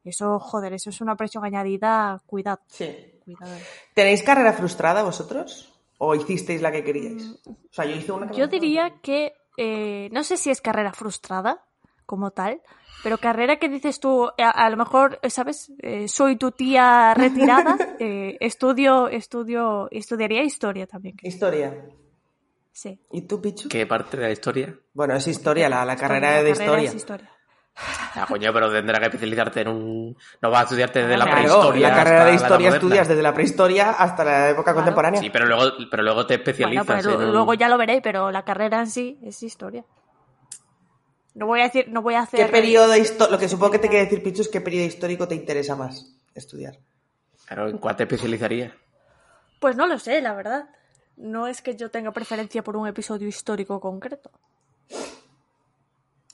Eso, joder, eso es una presión añadida. Cuidado, Sí. cuidado. ¿Tenéis carrera frustrada vosotros? ¿O hicisteis la que queríais? O sea, yo hice una Yo diría que eh, no sé si es carrera frustrada como tal, pero carrera que dices tú, a, a lo mejor, eh, ¿sabes? Eh, soy tu tía retirada, [laughs] eh, estudio, estudio, estudiaría historia también. creo. Historia. Sí. ¿Y tú, Pichu? ¿Qué parte de la historia? Bueno, es historia, la, la carrera La de carrera historia. es historia. Ah, coño, pero tendrás que especializarte en un... No vas a estudiarte desde la Claro, prehistoria la carrera hasta de historia estudias desde la prehistoria hasta la época Claro. contemporánea. Sí, pero luego, pero luego te Bueno, especializas pues en luego ya lo veré, pero la carrera en sí es historia. No voy a decir, no voy a hacer. ¿Qué periodo histórico? Lo que supongo que te quiere decir, Pichu, es qué periodo histórico te interesa más estudiar. Claro, ¿en cuál te especializarías? Pues no lo sé, la verdad. No es que yo tenga preferencia por un episodio histórico concreto.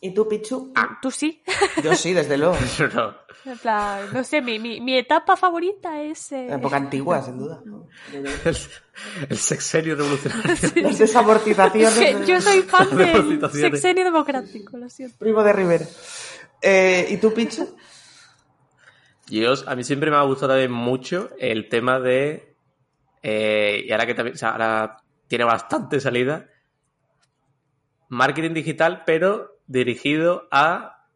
¿Y tú, Pichu? Tú sí. [laughs] Yo sí, desde luego. [laughs] no. En plan, no sé, mi, mi, mi etapa favorita es. eh, En época antigua, sin duda. [laughs] El, el sexenio revolucionario. Las desamortizaciones. que de- yo soy fan del sexenio democrático, lo siento. Primo de Rivera. Eh, ¿Y tú, Pichu? Yo, a mí siempre me ha gustado también mucho el tema de. eh, y ahora que también. o sea, ahora tiene bastante salida. Marketing digital, pero dirigido a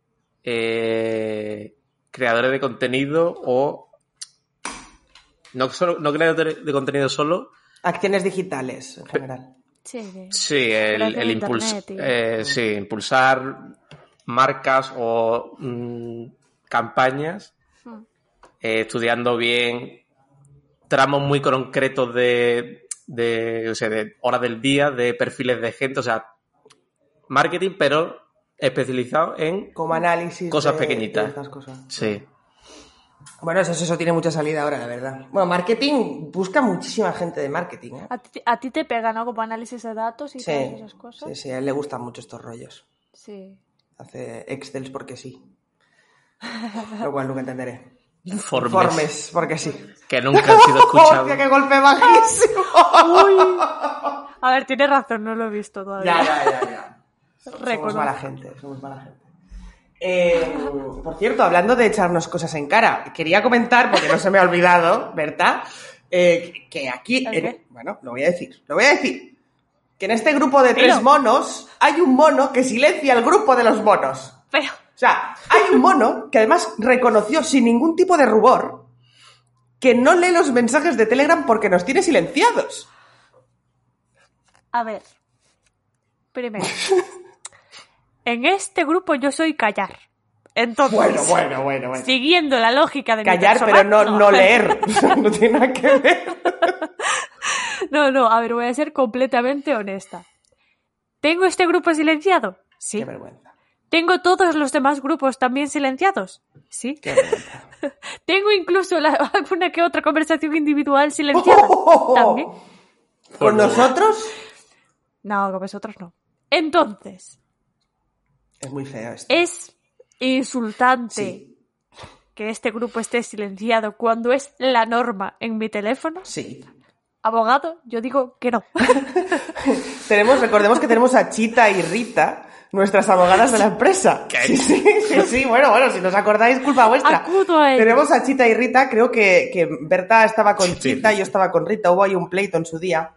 eh, creadores de contenido o. No, solo, no creadores de contenido solo, Acciones digitales, en general. Sí, Sí, el, el de impuls- Internet y- eh, sí, impulsar marcas o mm, campañas, Hmm. eh, estudiando bien tramos muy concretos de, de, o sea, de horas del día, de perfiles de gente, o sea, marketing, pero especializado en... Como análisis. Cosas de- pequeñitas. de estas cosas. Sí, Bueno, eso, eso tiene mucha salida ahora, la verdad. Bueno, marketing, busca muchísima gente de marketing, ¿eh? A ti, a ti te pega, ¿no? Como análisis de datos y Sí, todas esas cosas. sí, sí, a él le gustan mucho estos rollos. Sí. Hace Excels porque sí. [laughs] Lo cual nunca entenderé. informes, Formes porque sí. que nunca han sido [laughs] escuchados. ¡Hostia, qué golpe bajísimo! [laughs] A ver, tienes razón, no lo he visto todavía. ya, ya, ya, ya. Somos mala gente, somos mala gente. Eh, por cierto, hablando de echarnos cosas en cara, quería comentar, porque no se me ha olvidado, ¿verdad? Eh, que aquí, bueno, lo voy a decir, lo voy a decir, que en este grupo de tres monos hay un mono que silencia al grupo de los monos. Pero, O sea, hay un mono que además reconoció sin ningún tipo de rubor que no lee los mensajes de Telegram porque nos tiene silenciados. a ver. Primero. [laughs] en este grupo yo soy callar. Entonces, Bueno, bueno, bueno, bueno. siguiendo la lógica de mi Callar, personaje- pero no, no leer. [laughs] No tiene nada que ver. [laughs] No, no, a ver, voy a ser completamente honesta. ¿Tengo este grupo silenciado? Sí. Qué vergüenza. ¿Tengo todos los demás grupos también silenciados? Sí. Qué vergüenza. [laughs] ¿Tengo incluso la- alguna que otra conversación individual silenciada? También. ¿Con nosotros? No, con vosotros no. Entonces, Es muy feo esto. es insultante Sí, que este grupo esté silenciado cuando es la norma en mi teléfono. sí. Abogado, yo digo que no. [laughs] Tenemos, recordemos que tenemos a Chita y Rita, nuestras abogadas de la empresa. [laughs] Sí, sí, sí, sí, bueno, bueno, si nos acordáis, culpa vuestra. Acudo a. Tenemos a Chita y Rita, creo que, que Berta estaba con Chita y Chita, yo estaba con Rita, hubo ahí un pleito en su día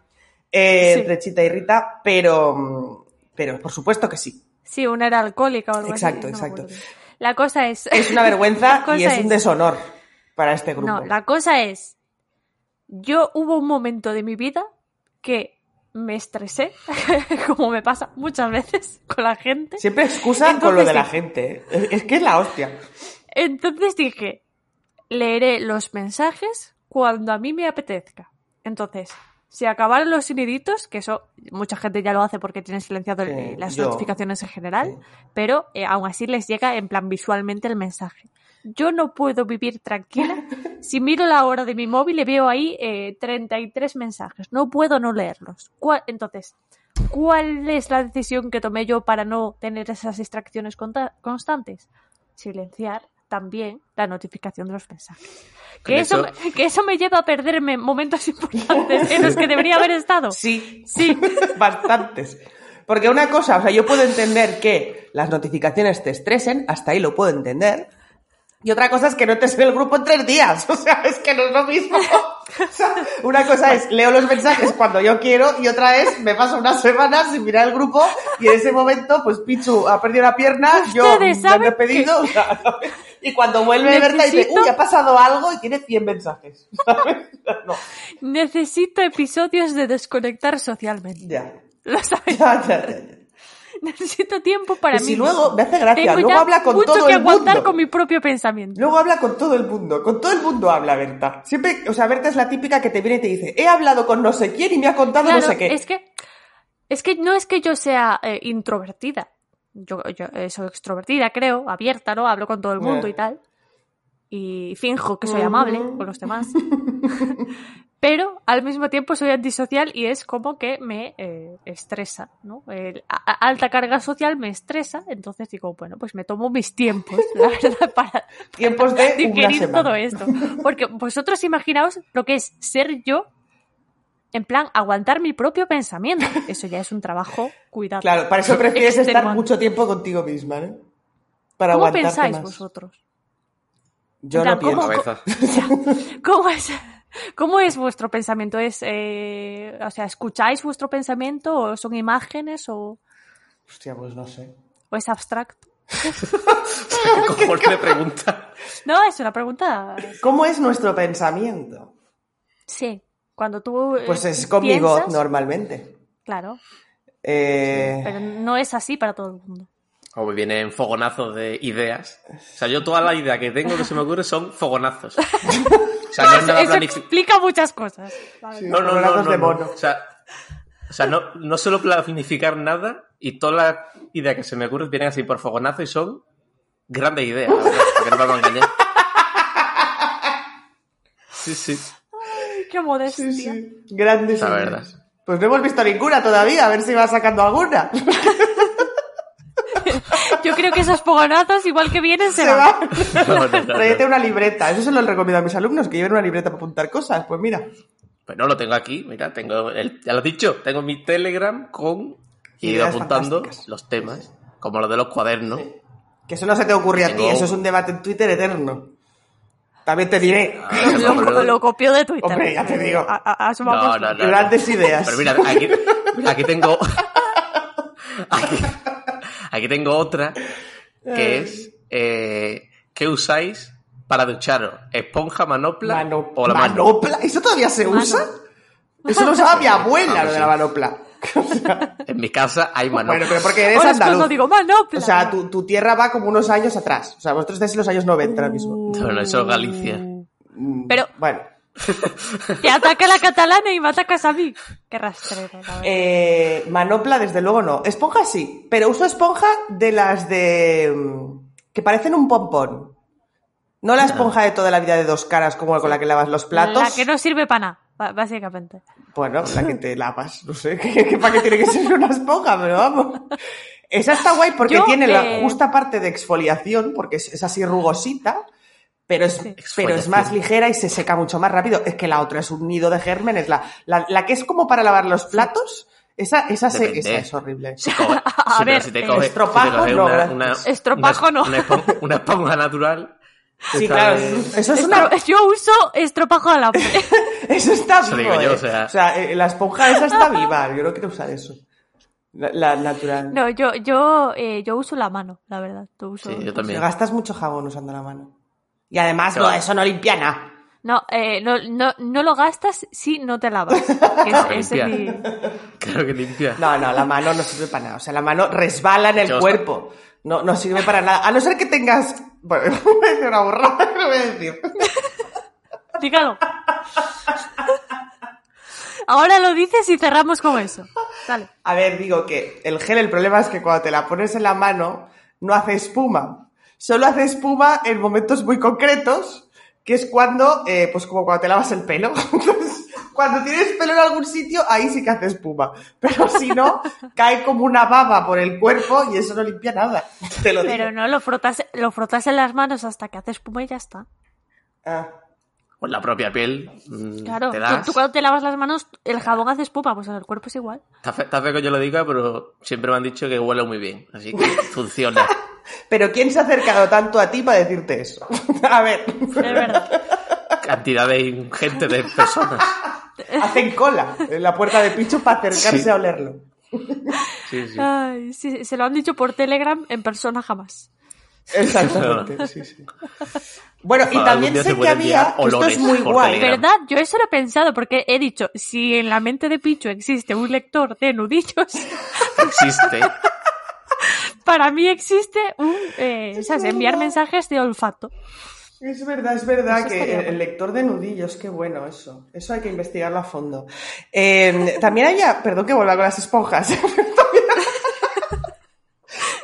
eh, Sí. entre Chita y Rita, pero, pero por supuesto que sí. Sí, una era alcohólica o algo Exacto, así. no exacto. bien. La cosa es... Es una vergüenza [laughs] y es un es- deshonor para este grupo. No, la cosa es... Yo hubo un momento de mi vida que me estresé, [laughs] como me pasa muchas veces con la gente. Siempre excusa con lo de la gente. Es que es la hostia. Entonces dije, leeré los mensajes cuando a mí me apetezca. Entonces, si acabaron los soniditos, que eso mucha gente ya lo hace porque tiene silenciado Sí, las yo- notificaciones en general, sí. pero eh, aún así les llega en plan visualmente el mensaje. Yo no puedo vivir tranquila [laughs] si miro la hora de mi móvil y veo ahí eh, 33 mensajes. No puedo no leerlos. ¿Cuál- Entonces, ¿cuál es la decisión que tomé yo para no tener esas distracciones constantes? Silenciar también la notificación de los mensajes. Que eso- que eso me lleva a perderme momentos importantes en los que debería haber estado. [laughs] Sí, Sí. [laughs] bastantes. Porque una cosa, o sea, yo puedo entender que las notificaciones te estresen, hasta ahí lo puedo entender, Y otra cosa es que no te en el grupo en tres días. [laughs] O sea, es que no es lo mismo. [laughs] O sea, una cosa es leo los mensajes cuando yo quiero y otra es me paso unas semanas sin mirar el grupo y en ese momento, pues Pichu ha perdido la pierna, yo me he pedido. [laughs] y cuando vuelve Berta dice, Necesito- uy, ha pasado algo y tiene 100 mensajes. ¿sabes? No, Necesito episodios de desconectar socialmente. ya. Lo sabes. Ya, ya, ya. [laughs] Necesito tiempo para mí. si luego, me hace gracia, Tengo luego habla con mucho todo que el aguantar mundo. con mi propio pensamiento. Luego habla con todo el mundo, con todo el mundo habla Berta. Siempre, o sea, Berta es la típica que te viene y te dice, he hablado con no sé quién y me ha contado Claro, no sé qué. es que es que no es que yo sea eh, introvertida. Yo, yo eh, soy extrovertida, creo, abierta, ¿no? Hablo con todo el mundo Eh. y tal. Y finjo que soy amable con los demás. [laughs] Pero al mismo tiempo soy antisocial y es como que me eh, estresa, ¿no? El- a- alta carga social me estresa, entonces digo, bueno, pues me tomo mis tiempos, la [laughs] verdad, para, Tiempos de digerir todo esto. Porque vosotros imaginaos lo que es ser yo, en plan, aguantar mi propio pensamiento. Eso ya es un trabajo, cuidado. Claro, para eso prefieres estar mucho tiempo contigo misma, ¿no? Para ¿Cómo pensáis más. vosotros? Yo no ¿cómo- pienso. Cabeza. [laughs] ¿Cómo es, cómo es vuestro pensamiento? ¿Es, eh, o sea, ¿escucháis vuestro pensamiento o son imágenes o, Hostia, pues no sé. o es abstracto? [laughs] ¿Qué cojones me pregunta? No, es una pregunta. ¿Cómo es nuestro pensamiento? Sí, cuando tú. eh, Pues es con mi voz piensas, normalmente. Claro, Eh, pero no es así para todo el mundo. O me vienen fogonazos de ideas. O sea, yo toda la idea que tengo que se me ocurre son fogonazos. [laughs] O sea, no es nada Eso explica muchas cosas. sí, No, no, no, no, de no. mono. O sea, o sea no, no suelo planificar nada y todas las ideas que se me ocurren vienen así por fogonazo y son grandes ideas, la verdad, porque no me vamos a engañar. Sí, sí. Ay, qué modestia. Sí, sí. Grandes La ideas. verdad. Pues no hemos visto ninguna todavía, a ver si va sacando alguna. [laughs] Yo creo que esos fogonazos, igual que vienen, se, Se van. va. [laughs] No, no, no, Tráete no. una libreta. Eso se lo recomiendo a mis alumnos, que lleven una libreta para apuntar cosas. Pues mira. Pues no lo tengo aquí, mira, tengo el, ya lo he dicho, tengo mi Telegram con y he ido apuntando los temas, como los de los cuadernos. Que eso no se te ocurre a ti, eso es un debate en Twitter eterno. También te diré. Ah, Lo, lo copió de Twitter. Hombre, ya te digo. A- a- asumamos. No, no, no. Grandes ideas. Pero mira, aquí, aquí tengo. [laughs] Aquí, aquí tengo otra que es. Eh, ¿Qué usáis para ducharos? ¿Esponja, manopla Mano- o la mano? ¿Manopla? ¿Eso todavía se Mano. usa? Eso lo usaba mi [laughs] abuela, Ah, lo de la manopla. [laughs] O sea, En mi casa hay manopla. bueno, pero porque eres Ahora es andaluz. cuando digo manopla. O sea, tu, tu tierra va como unos años atrás. O sea, vosotros estáis en los años 90 ahora mismo. Bueno, eso es Galicia. Pero- Bueno. Te ataca la catalana y me atacas a mí. Qué rastrero, la. Eh, manopla, desde luego no. Esponja sí, pero uso esponja de las de... mm, que parecen un pompón. No la esponja de toda la vida de dos caras como con la que lavas los platos. La que no sirve para nada, básicamente. Bueno, la que te lavas, no sé, [laughs] ¿qué, qué- para qué tiene que ser una esponja, pero vamos. Esa está guay porque Yo, tiene la eh, justa parte de exfoliación, porque es, es así rugosita, pero es, pero es más ligera y se seca mucho más rápido. Es que la otra es un nido de gérmenes. La, la, la que es como para lavar los platos, esa, esa, se- esa es horrible. Si coge- [laughs] A sí, ver, si te coge, estropajo si te coge no, una, una- Estropajo una- no. Una, esponja, una esponja natural. Sí, claro, de- eso es una, Estro- Yo uso estropajo a la [laughs] eso está Eso vivo, digo yo, eh. o sea- eh, la esponja esa está viva, yo no quiero usar eso. La, la natural. No, yo, yo, eh, yo uso la mano, la verdad. Yo uso... Sí, yo también. gastas mucho jabón usando la mano. Y además, Claro. no, eso no limpia nada. No, eh, no, no, no lo gastas si no te lavas. [laughs] Que es- es mi- Creo que limpia. No, no, la mano no sirve para nada. O sea, la mano resbala en el Yo- cuerpo. No, no sirve para nada. A no ser que tengas. Bueno, [laughs] voy a decir una borrada, no [laughs] voy a decir. Dígalo. Ahora lo dices y cerramos con eso. Dale. A ver, digo que el gel, el problema es que cuando te la pones en la mano, no hace espuma. Solo hace espuma en momentos muy concretos, que es cuando, eh, pues como cuando te lavas el pelo. [laughs] Entonces, cuando tienes pelo en algún sitio, ahí sí que hace espuma. Pero si no, [laughs] cae como una baba por el cuerpo y eso no limpia nada. Te lo digo. Pero no, lo frotas, lo frotas en las manos hasta que hace espuma y ya está. Ah. Con la propia piel. mm, Claro, Te tú, das. tú cuando te lavas las manos, el jabón hace espuma, pues en el cuerpo es igual. Está fe, está feo que yo lo diga, pero siempre me han dicho que huele muy bien. Así que [laughs] funciona. Pero ¿quién se ha acercado tanto a ti para decirte eso? [laughs] A ver, Es verdad. Cantidad de ingente de personas. [laughs] hacen cola en la puerta de Picho para acercarse Sí. a olerlo. Sí, sí. Ay, sí, se lo han dicho por Telegram, en persona jamás. Exactamente, sí, sí. Bueno, y también sé que había, esto es muy guay, Telegram. ¿Verdad? Yo eso lo he pensado porque he dicho, si en la mente de Pichu existe un lector de nudillos, Existe. Para mí existe un, eh, ¿sabes? enviar mensajes de olfato. Es verdad, es verdad Eso que el, lector de nudillos, qué bueno eso. Eso hay que investigarlo a fondo. Eh, también había, perdón que vuelva con las esponjas. [laughs]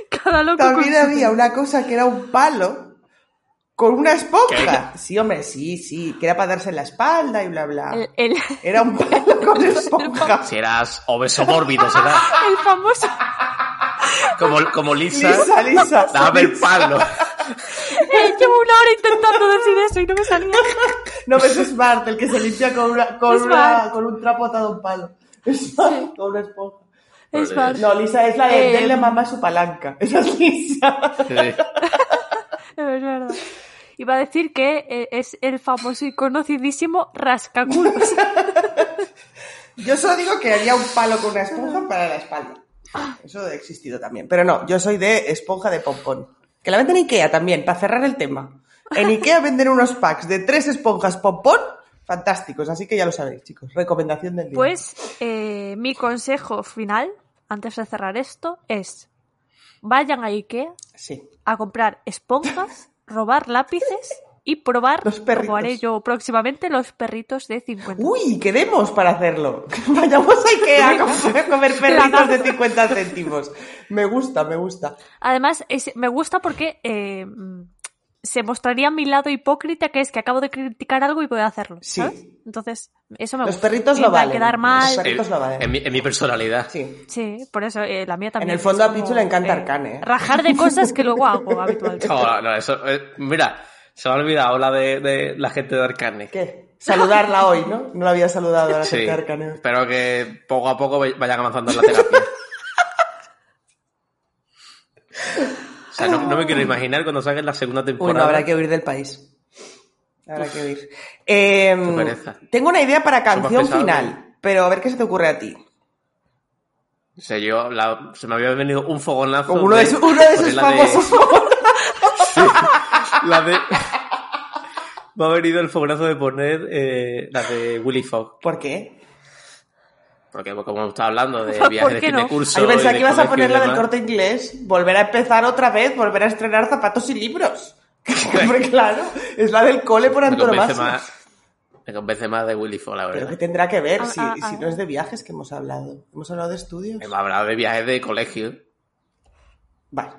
Cada loco También había una cosa que era un palo con una esponja. Sí, hombre, sí, sí, que era para darse en la espalda y bla, bla. El, el- Era un palo con [laughs] esponja. Si eras obeso mórbido, será. [laughs] el famoso. Como, como Lisa. Lisa, Lisa. Dame el palo. Eh, llevo una hora intentando decir eso y no me salía. No ves Smart, el que se limpia con, una, con, una, con un trapo atado a un palo. Smart, con una esponja. Es No, Lisa es la de Eh, denle mamá su palanca. Esa es Lisa. Sí. [laughs] es verdad. Iba a decir que eh, es el famoso y conocidísimo rascaculos. [laughs] Yo solo digo que había un palo con una esponja para la espalda. Eso ha existido también. Pero no, yo soy de esponja de pompón. Que la venden en Ikea también, para cerrar el tema. En Ikea venden unos packs de tres esponjas pompón fantásticos. Así que ya lo sabéis, chicos. Recomendación del día. Pues eh, mi consejo final, antes de cerrar esto, es vayan a Ikea Sí. a comprar esponjas, robar lápices y probar, Los perritos. probaré yo próximamente, los perritos de 50. Uy, quedemos para hacerlo. [laughs] Vayamos a Ikea a comer, a comer [laughs] perritos de 50 céntimos. Me gusta, me gusta. Además, es- me gusta porque eh, se mostraría mi lado hipócrita, que es que acabo de criticar algo y voy a hacerlo. Sí. Entonces, eso me Los gusta. perritos Y lo valen. quedar mal. Los perritos En, lo valen. en mi, en mi personalidad. Sí. Sí, por eso eh, la mía también. En el fondo a Pichu le encanta Arcane, ¿eh? Rajar de cosas que luego hago habitualmente. No, no, eso. eh, mira, se me ha olvidado la de, de la gente de Arcane. ¿Qué? Saludarla hoy, ¿no? No la había saludado a la Sí, gente de Arcane. espero que poco a poco vayan avanzando en la terapia. O sea, no, no me quiero imaginar cuando salga la segunda temporada. no, habrá que huir del país. Habrá que huir. Eh, pereza. tengo una idea para canción final, pero a ver qué se te ocurre a ti. O sea, yo, la- se me había venido un fogonazo. Uno de, esos- uno de esos la de- famosos. [laughs] la de. Me ha venido el fogonazo de poner eh, la de Willy Fogg. ¿Por qué? Porque como estaba hablando de [laughs] ¿Por viajes de fin de no? curso. Yo pensaba que ibas a poner la del corte inglés, volver a empezar otra vez, volver a estrenar zapatos y libros. [laughs] Hombre, claro, es la del cole por antonomasia. me convence más de Willy Fogg, la Pero verdad. que tendrá que ver Ah, si, ah, si ah. no es de viajes que hemos hablado. Hemos hablado de estudios. Ha hablado de viajes de colegio. Vale.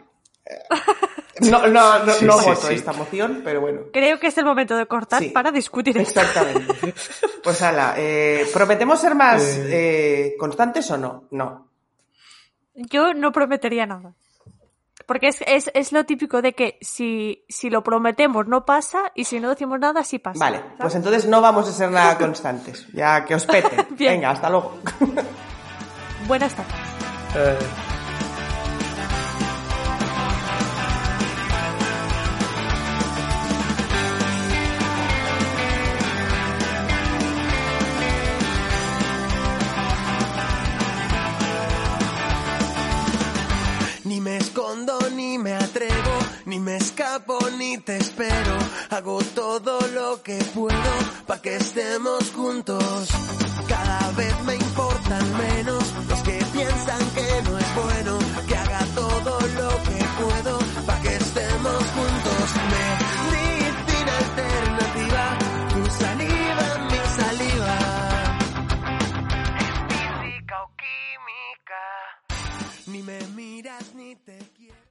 [laughs] Eh, No, no, no, Sí, no sí, voto sí. esta moción, pero bueno. Creo que es el momento de cortar Sí. para discutir esto. Exactamente. Pues ala, eh, ¿prometemos ser más eh, constantes o no? No. Yo no prometería nada. Porque es, es, es lo típico de que si, si lo prometemos no pasa y si no decimos nada sí pasa. Vale, ¿sabes? pues entonces no vamos a ser nada constantes. Ya que os pete. [laughs] Venga, hasta luego. Buenas tardes. Eh, ni me atrevo, ni me escapo, ni te espero. Hago todo lo que puedo para que estemos juntos. Cada vez me importan menos